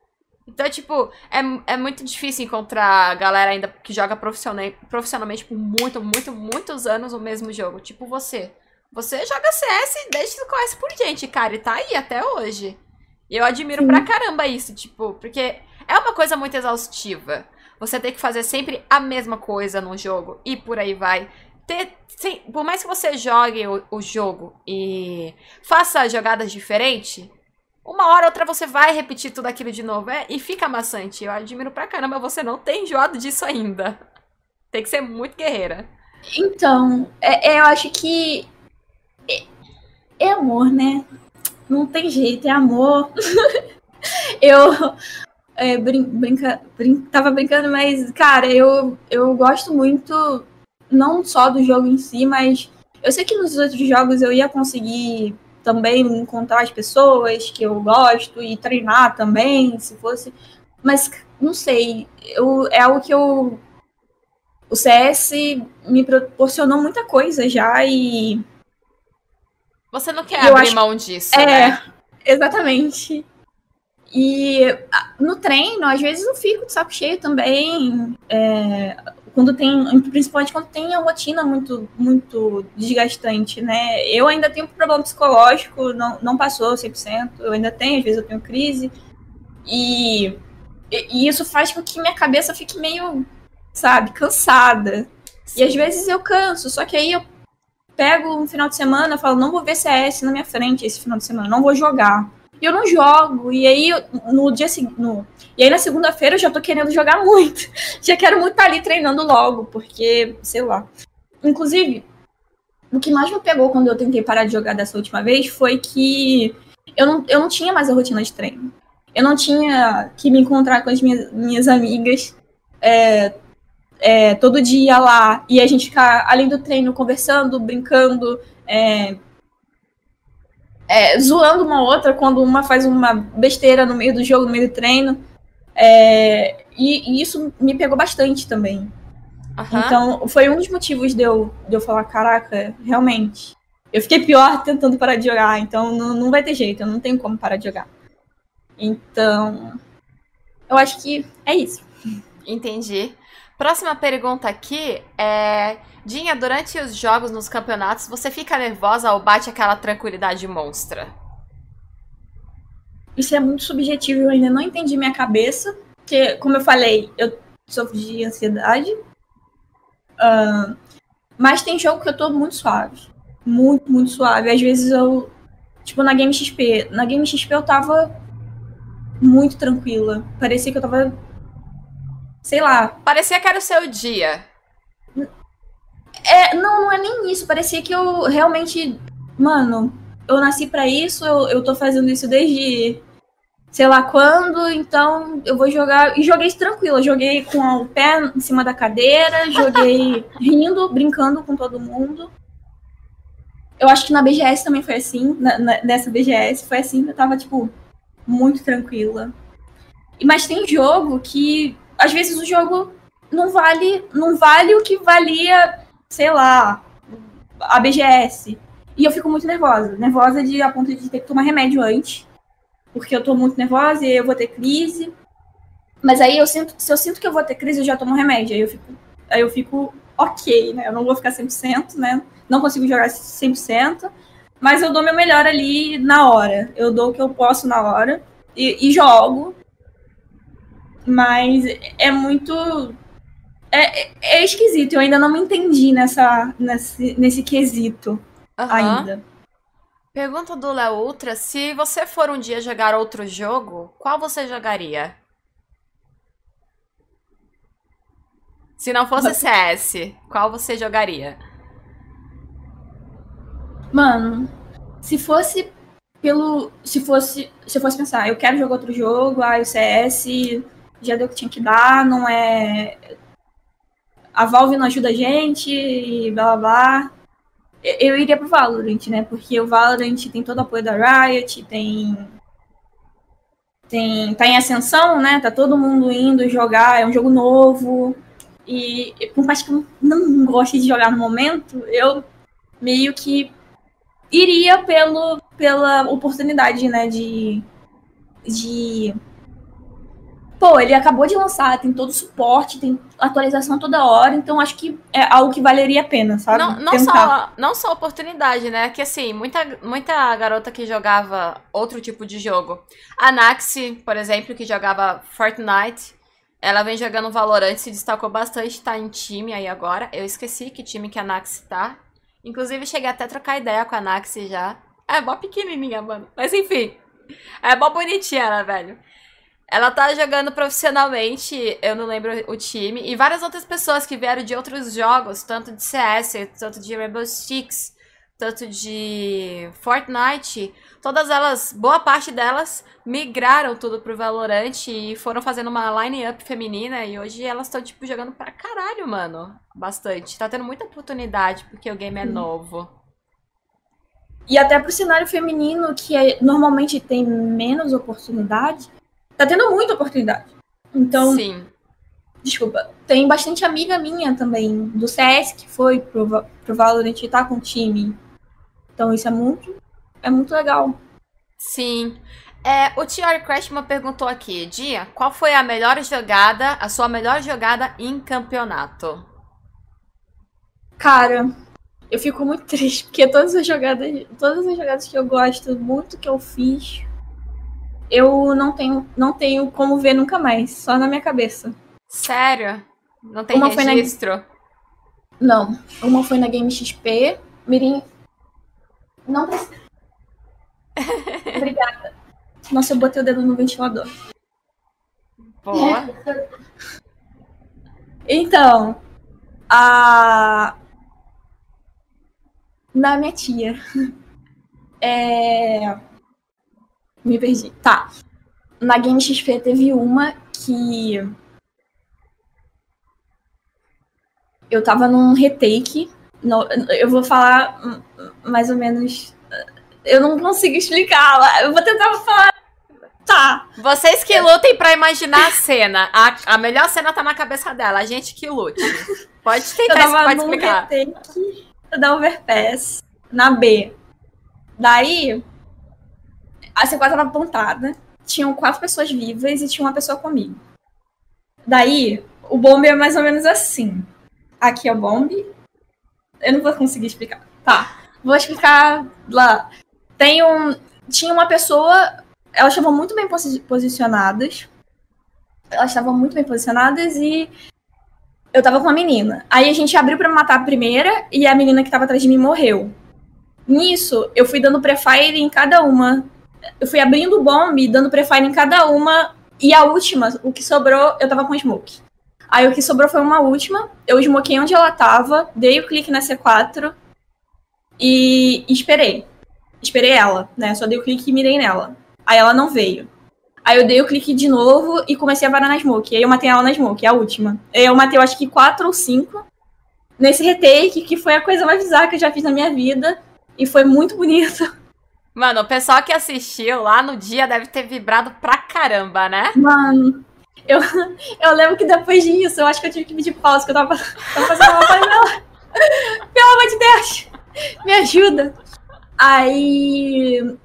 Então, tipo, é, é muito difícil encontrar galera ainda que joga profissionalmente por muito, muito, muitos anos o mesmo jogo. Tipo você. Você joga CS desde que conhece por gente, cara, e tá aí até hoje. E eu admiro Sim. pra caramba isso, tipo, porque é uma coisa muito exaustiva. Você tem que fazer sempre a mesma coisa no jogo e por aí vai. Ter, sim, por mais que você jogue o, o jogo e faça jogadas diferentes, uma hora ou outra você vai repetir tudo aquilo de novo. É, e fica maçante. Eu admiro pra caramba você não ter enjoado disso ainda. Tem que ser muito guerreira. Então, é, é, eu acho que. É, é, amor, né? Não tem jeito, é amor. *laughs* eu. É, brin brinca, brin tava brincando, mas, cara, eu, eu gosto muito, não só do jogo em si, mas eu sei que nos outros jogos eu ia conseguir também encontrar as pessoas que eu gosto e treinar também, se fosse. Mas não sei, eu, é algo que eu. O CS me proporcionou muita coisa já e. Você não quer abrir acho, mão disso, é, né? Exatamente. E no treino, às vezes eu fico de saco cheio também. É, quando tem, principalmente quando tem a rotina muito, muito desgastante, né? Eu ainda tenho problema psicológico, não, não passou 100%, eu ainda tenho, às vezes eu tenho crise, e, e isso faz com que minha cabeça fique meio, sabe, cansada. Sim. E às vezes eu canso, só que aí eu pego um final de semana falo, não vou ver CS na minha frente esse final de semana, não vou jogar. E eu não jogo. E aí, no dia seguinte. E aí, na segunda-feira, eu já tô querendo jogar *laughs* muito. Já quero muito estar ali treinando logo, porque, sei lá. Inclusive, o que mais me pegou quando eu tentei parar de jogar dessa última vez foi que eu não, eu não tinha mais a rotina de treino. Eu não tinha que me encontrar com as minhas, minhas amigas é, é, todo dia lá e a gente ficar, além do treino, conversando, brincando, é, é, zoando uma outra quando uma faz uma besteira no meio do jogo, no meio do treino. É, e, e, isso me pegou bastante também. Uhum. Então, foi um dos motivos de eu, de eu falar: caraca, realmente. Eu fiquei pior *laughs* tentando parar de jogar, então não, não vai ter jeito, eu não tenho como parar de jogar. Então, eu acho que é isso. Entendi. Próxima pergunta aqui é: Dinha, durante os jogos nos campeonatos, você fica nervosa ou bate aquela tranquilidade monstra? Isso é muito subjetivo, eu ainda não entendi minha cabeça. Porque, como eu falei, eu sofro de ansiedade. Uh, mas tem jogo que eu tô muito suave. Muito, muito suave. Às vezes eu. Tipo, na Game XP. Na Game XP eu tava muito tranquila. Parecia que eu tava sei lá. Parecia que era o seu dia. É, não, não é nem isso. Parecia que eu realmente. Mano, eu nasci para isso, eu, eu tô fazendo isso desde sei lá quando, então eu vou jogar. E joguei tranquilo, joguei com o pé em cima da cadeira, *laughs* joguei rindo, brincando com todo mundo. Eu acho que na BGS também foi assim, na, na, nessa BGS foi assim, eu tava, tipo, muito tranquila. Mas tem jogo que às vezes o jogo não vale, não vale o que valia, sei lá, a BGS. E eu fico muito nervosa. Nervosa de a ponto de ter que tomar remédio antes. Porque eu tô muito nervosa e eu vou ter crise. Mas aí eu sinto, se eu sinto que eu vou ter crise, eu já tomo remédio. Aí eu fico, aí eu fico ok, né? Eu não vou ficar 100%, né? Não consigo jogar 100%. Mas eu dou meu melhor ali na hora. Eu dou o que eu posso na hora. E, e jogo. Mas é muito. É, é, esquisito, eu ainda não me entendi nessa, nesse, nesse quesito uhum. ainda. Pergunta do Léo Ultra: se você for um dia jogar outro jogo, qual você jogaria? Se não fosse CS, qual você jogaria? Mano, se fosse pelo. Se fosse. Se eu fosse pensar, eu quero jogar outro jogo, ah, o CS já deu o que tinha que dar, não é. A Valve não ajuda a gente, e blá blá blá. Eu iria pro Valorant, né? Porque o Valorant tem todo o apoio da Riot, tem. Tem, tá em ascensão, né? Tá todo mundo indo jogar, é um jogo novo. E por mais que eu não goste de jogar no momento, eu meio que iria pelo, pela oportunidade, né? De, de pô, ele acabou de lançar, tem todo o suporte, tem atualização toda hora, então acho que é algo que valeria a pena, sabe? Não, não, só, não só oportunidade, né? Que assim, muita, muita garota que jogava outro tipo de jogo. A Naxi, por exemplo, que jogava Fortnite, ela vem jogando Valorant, se destacou bastante, tá em time aí agora. Eu esqueci que time que a Naxi tá. Inclusive, cheguei até a trocar ideia com a Naxi já. É mó pequenininha, mano. Mas enfim. É mó bonitinha, né, velho? Ela tá jogando profissionalmente, eu não lembro o time, e várias outras pessoas que vieram de outros jogos, tanto de CS, tanto de Rainbow Six, tanto de Fortnite, todas elas, boa parte delas, migraram tudo pro Valorant e foram fazendo uma line-up feminina, e hoje elas estão, tipo, jogando pra caralho, mano. Bastante. Tá tendo muita oportunidade, porque o game é novo. E até pro cenário feminino, que é, normalmente tem menos oportunidade, tá tendo muita oportunidade. Então. Sim. Desculpa. Tem bastante amiga minha também do CS que foi pro, pro Valorant e tá com o time. Então isso é muito. É muito legal. Sim. É, o Tior Crashman perguntou aqui, Dia, qual foi a melhor jogada, a sua melhor jogada em campeonato? Cara, eu fico muito *laughs* triste, porque todas as jogadas, todas as jogadas que eu gosto muito que eu fiz eu não tenho, não tenho como ver nunca mais, só na minha cabeça. Sério? Não tem uma registro? Na... Não. Uma foi na Game XP. Mirim. Não precisa. *laughs* Obrigada. Nossa, eu botei o dedo no ventilador. Boa. então, a. Na minha tia. *laughs* É... Me perdi. Tá. Na Game XP teve uma que. Eu tava num retake. No... Eu vou falar mais ou menos. Eu não consigo explicar. Eu vou tentar falar. Tá. Vocês que lutem pra imaginar a cena. A, a melhor cena tá na cabeça dela. A gente que lute. Pode tentar, eu tava pode num explicar. retake da Overpass. Na B. Daí, a C4 tava apontada. Tinham quatro pessoas vivas e tinha uma pessoa comigo. Daí, o bombe é mais ou menos assim. Aqui é o bombe. Eu não vou conseguir explicar. Tá. Vou explicar lá. Tem um. Tinha uma pessoa. Elas estavam muito bem posi- posicionadas. Elas estavam muito bem posicionadas e. Eu tava com uma menina. Aí a gente abriu pra matar a primeira e a menina que tava atrás de mim morreu. Nisso, eu fui dando prefire em cada uma. Eu fui abrindo o bomb, dando prefire em cada uma. E a última, o que sobrou, eu tava com smoke. Aí o que sobrou foi uma última. Eu smokei onde ela tava, dei o clique na C4 e esperei. Esperei ela, né? Só dei o clique e mirei nela. Aí ela não veio. Aí eu dei o clique de novo e comecei a varar na smoke. Aí eu matei ela na smoke, a última. Eu matei, eu acho que quatro ou cinco nesse retake, que foi a coisa mais bizarra que eu já fiz na minha vida. E foi muito bonito. *laughs* Mano, o pessoal que assistiu lá no dia deve ter vibrado pra caramba, né? Mano, eu, eu lembro que depois disso, eu acho que eu tive que pedir pausa, que eu tava, tava fazendo uma panela. Pelo amor de Deus, me ajuda. Aí.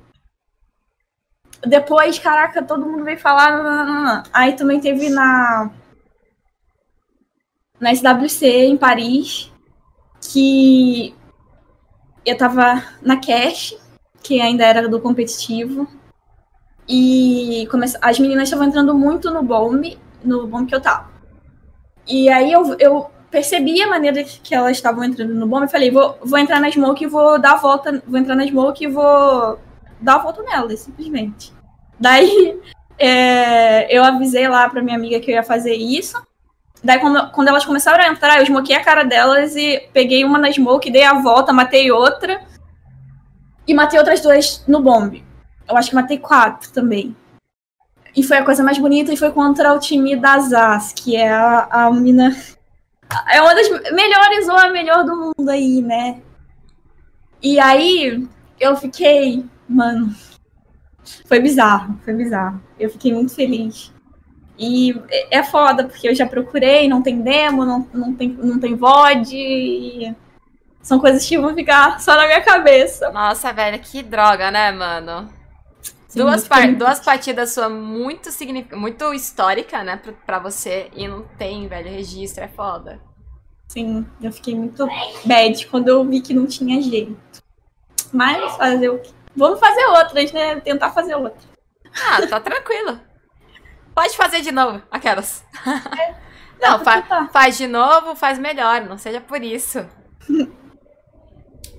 Depois, caraca, todo mundo veio falar. não, não, não. Aí também teve na. Na SWC em Paris, que eu tava na cash, que ainda era do competitivo. E come... as meninas estavam entrando muito no bombe, no bombe que eu tava. E aí eu, eu percebi a maneira que elas estavam entrando no bombe e falei, vou, vou entrar na smoke e vou dar a volta, vou entrar na smoke e vou dar a volta nelas, simplesmente. Daí *laughs* é, eu avisei lá pra minha amiga que eu ia fazer isso. Daí quando, quando elas começaram a entrar, eu smokei a cara delas e peguei uma na smoke, dei a volta, matei outra. E matei outras duas no bombe. Eu acho que matei quatro também. E foi a coisa mais bonita e foi contra o time da Zaz, que é a, a mina. É uma das melhores ou a melhor do mundo aí, né? E aí eu fiquei, mano. Foi bizarro, foi bizarro. Eu fiquei muito feliz. E é foda, porque eu já procurei, não tem demo, não, não, tem, não tem VOD. E são coisas que vão ficar só na minha cabeça. Nossa, velho, que droga, né, mano? Sim, duas, par duas partidas sua muito, muito histórica, né, pra, pra você, e não tem, velho, registro, é foda. Sim, eu fiquei muito bad quando eu vi que não tinha jeito. Mas fazer o quê? Vamos fazer outras, né? Tentar fazer outras. Ah, tá tranquilo. Pode fazer de novo, aquelas. Dá Não, fa tentar. faz de novo, faz melhor, não seja por isso. *laughs*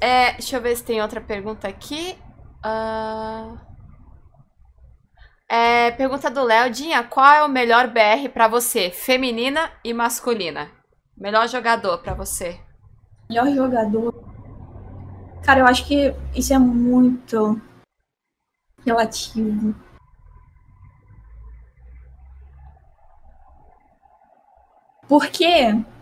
É, deixa eu ver se tem outra pergunta aqui. Ah, É, pergunta do Léo. Dinha, qual é o melhor BR pra você? Feminina e masculina. Melhor jogador pra você. Melhor jogador. Cara, eu acho que isso é muito relativo. Porque no- no-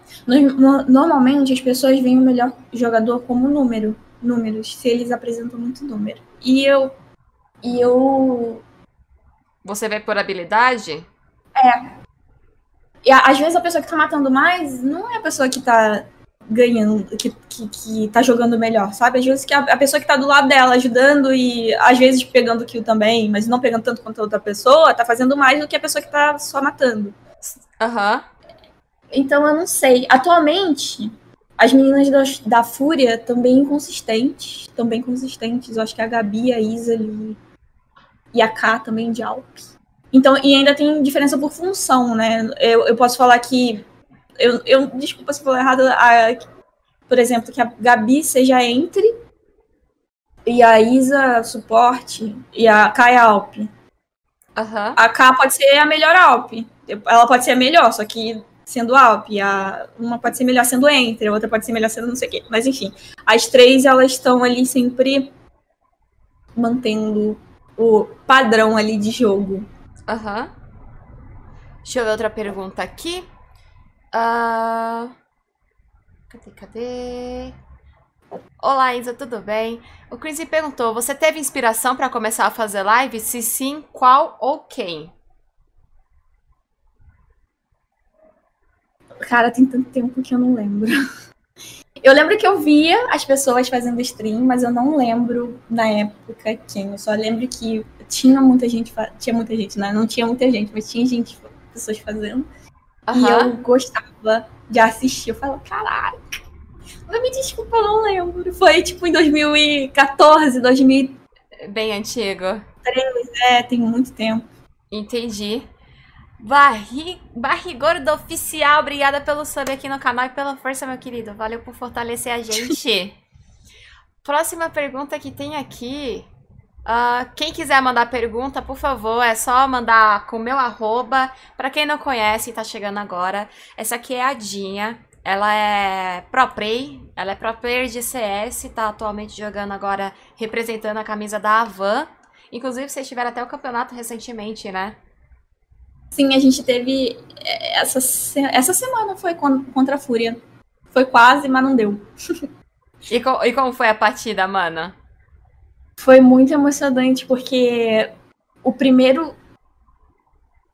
normalmente as pessoas veem o melhor jogador como número, números, se eles apresentam muito número. E eu e eu Você vê por habilidade? E a- às vezes a pessoa que tá matando mais não é a pessoa que tá ganhando, que, que, que tá jogando melhor, sabe? Às vezes que a, a pessoa que tá do lado dela ajudando e às vezes pegando kill também, mas não pegando tanto quanto a outra pessoa, tá fazendo mais do que a pessoa que tá só matando. Aham. Então eu não sei. Atualmente, as meninas da, da Fúria estão bem inconsistentes. Estão bem consistentes. Eu acho que a Gabi, a Isa e, e a K também de Alp. Então, e ainda tem diferença por função, né? Eu, eu posso falar que. Eu, eu, desculpa se for errado, a, por exemplo, que a Gabi seja entre e a Isa suporte e a K é Alp. Aham. A K pode ser a melhor Alp. Ela pode ser a melhor, só que sendo Alp, a, uma pode ser melhor sendo Enter, a outra pode ser melhor sendo não sei o quê. Mas enfim, as três elas estão ali sempre mantendo o padrão ali de jogo. Aham. Uhum. Deixa eu ver outra pergunta aqui. Uh... Cadê, cadê? Olá, Isa, tudo bem? O Chris perguntou: você teve inspiração para começar a fazer live? Se sim, qual ou quem? Cara, tem tanto tempo que eu não lembro. Eu lembro que eu via as pessoas fazendo stream, mas eu não lembro na época quem. Eu só lembro que tinha muita gente, tinha muita gente, né? Não tinha muita gente, mas tinha gente, pessoas fazendo. Uhum. E eu gostava de assistir. Eu falava, caraca. Mas me desculpa, eu não lembro. Foi tipo em 2014, 2000. Bem antigo. É, tem muito tempo. Entendi. Barri... Barrigordo Oficial, obrigada pelo sub aqui no canal e pela força, meu querido. Valeu por fortalecer a gente. *laughs* Próxima pergunta que tem aqui. Uh, quem quiser mandar pergunta, por favor, é só mandar com o meu arroba. Pra quem não conhece e tá chegando agora, essa aqui é a Dinha. Ela é pro play, ela é pro player de CS, tá atualmente jogando agora representando a camisa da Avan. Inclusive, vocês tiveram até o campeonato recentemente, né? Sim, a gente teve. É, essa, essa semana foi contra a Fúria. Foi quase, mas não deu. *laughs* e, co e como foi a partida, mana? Foi muito emocionante, porque o primeiro.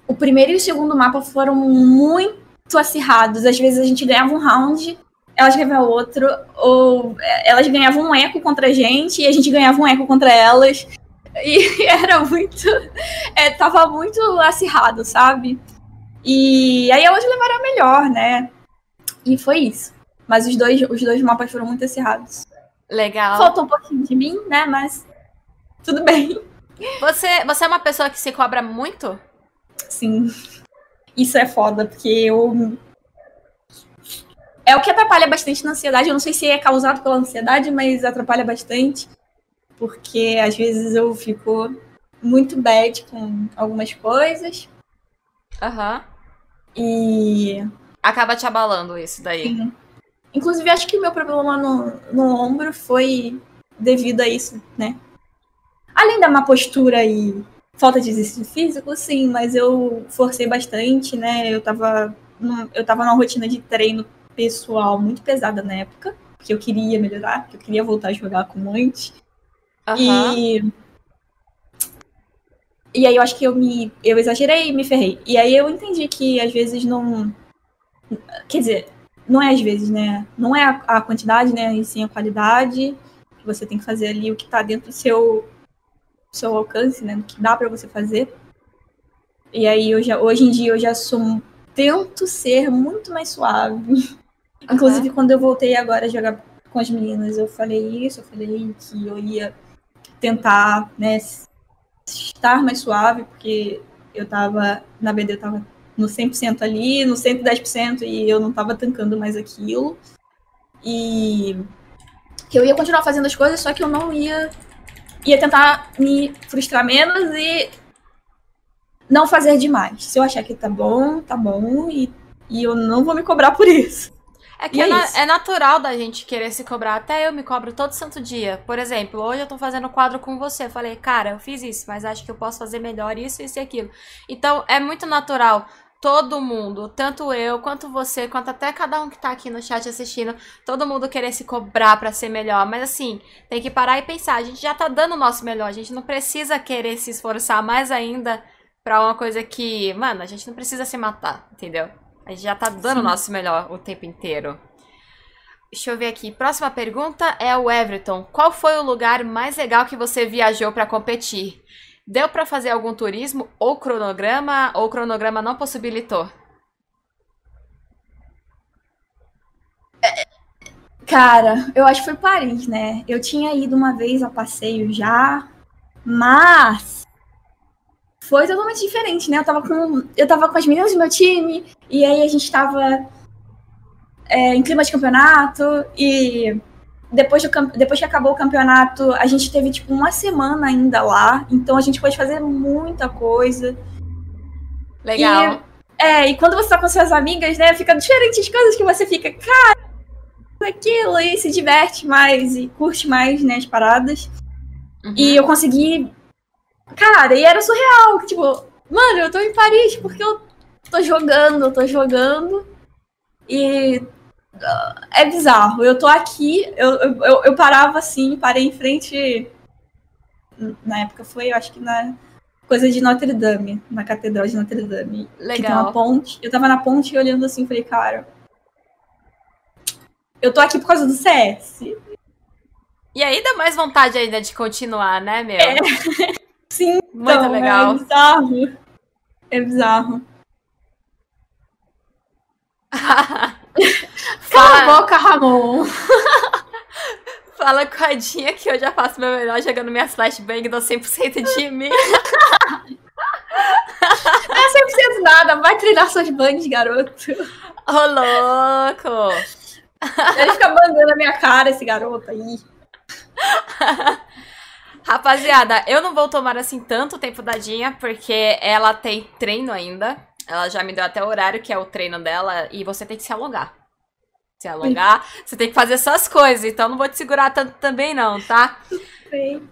O primeiro e o segundo mapa foram muito acirrados. Às vezes a gente ganhava um round, elas ganhavam outro, ou elas ganhavam um eco contra a gente e a gente ganhava um eco contra elas. E *laughs* era muito. É, tava muito acirrado, sabe? E aí elas levaram a melhor, né? E foi isso. Mas os dois, os dois mapas foram muito acirrados. Legal. Faltou um pouquinho de mim, né? Mas tudo *laughs* bem. Você, você é uma pessoa que se cobra muito? Sim. Isso é foda, porque eu. É o que atrapalha bastante na ansiedade. Eu não sei se é causado pela ansiedade, mas atrapalha bastante porque às vezes eu fico muito bad com algumas coisas. Aham. Uhum. E. Acaba te abalando isso daí. Sim. Inclusive, acho que o meu problema no, no ombro foi devido a isso, né? Além da má postura e falta de exercício físico, sim, mas eu forcei bastante, né? Eu tava, eu tava numa rotina de treino pessoal muito pesada na época, porque eu queria melhorar, porque eu queria voltar a jogar como antes. Uhum. E. E aí eu acho que eu me. Eu exagerei e me ferrei. E aí eu entendi que às vezes não. Quer dizer, não é às vezes, né? Não é a, a quantidade, né? E sim a qualidade. Você tem que fazer ali o que tá dentro do seu, seu alcance, né? Do que dá para você fazer. E aí eu já, hoje em dia eu já sou. Tento ser muito mais suave. Uhum. Inclusive, quando eu voltei agora a jogar com as meninas, eu falei isso, eu falei que eu ia tentar, né, estar mais suave, porque eu tava, na BD eu tava no 100% ali, no 110% e eu não tava tancando mais aquilo. E eu ia continuar fazendo as coisas, só que eu não ia ia tentar me frustrar menos e não fazer demais. Se eu achar que tá bom, tá bom e, e eu não vou me cobrar por isso. É que é, é, na, é, natural da gente querer se cobrar. Até eu me cobro todo santo dia. Por exemplo, hoje eu tô fazendo quadro com você. Eu falei, cara, eu fiz isso, mas acho que eu posso fazer melhor isso, isso e aquilo. Então, é muito natural todo mundo, tanto eu, quanto você, quanto até cada um que tá aqui no chat assistindo, todo mundo querer se cobrar para ser melhor. Mas assim, tem que parar e pensar, a gente já tá dando o nosso melhor, a gente não precisa querer se esforçar mais ainda pra uma coisa que, mano, a gente não precisa se matar, entendeu? A gente já tá dando o nosso melhor o tempo inteiro. Deixa eu ver aqui. Próxima pergunta é o Everton. Qual foi o lugar mais legal que você viajou para competir? Deu para fazer algum turismo ou cronograma ou o cronograma não possibilitou? Cara, eu acho que foi Paris, né? Eu tinha ido uma vez a passeio já, mas foi totalmente diferente, né? Eu tava com, eu tava com as meninas do meu time, e aí a gente tava é, em clima de campeonato, e depois, do, depois que acabou o campeonato, a gente teve, tipo, uma semana ainda lá, então a gente pôde fazer muita coisa. Legal. E, É, e quando você tá com suas amigas, né, fica diferentes coisas que você fica, cara, aquilo, e se diverte mais e curte mais, né, as paradas. Uhum. E eu consegui. Cara, e era surreal. Tipo, mano, eu tô em Paris porque eu tô jogando, eu tô jogando. E uh, é bizarro. Eu tô aqui, eu, eu, eu parava assim, parei em frente. Na época foi, eu acho que na coisa de Notre Dame, na Catedral de Notre Dame. Legal. Que tem uma ponte. Eu tava na ponte olhando assim, falei, cara. Eu tô aqui por causa do CS. E aí dá mais vontade ainda de continuar, né, meu? É. *laughs* Sim, muito então, legal. É bizarro. É bizarro. *laughs* Cala a boca, Ramon. *laughs* Fala com a Dinha que eu já faço meu melhor jogando minhas flashbang dou 100% de *laughs* mim. Não é 100% nada, vai treinar suas bangs, garoto. Ô, louco! Ele fica mandando a minha cara, esse garoto aí. Rapaziada, eu não vou tomar assim tanto tempo da Dinha, porque ela tem treino ainda. Ela já me deu até o horário que é o treino dela e você tem que se alongar. Se alongar, você tem que fazer suas coisas, então não vou te segurar tanto também não, tá? Sim.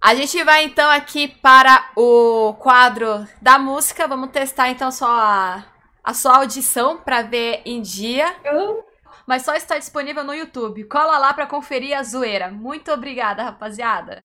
A gente vai então aqui para o quadro da música. Vamos testar então só a, a sua audição para ver em dia. Eu mas só está disponível no YouTube. Cola lá para conferir a zoeira. Muito obrigada, rapaziada.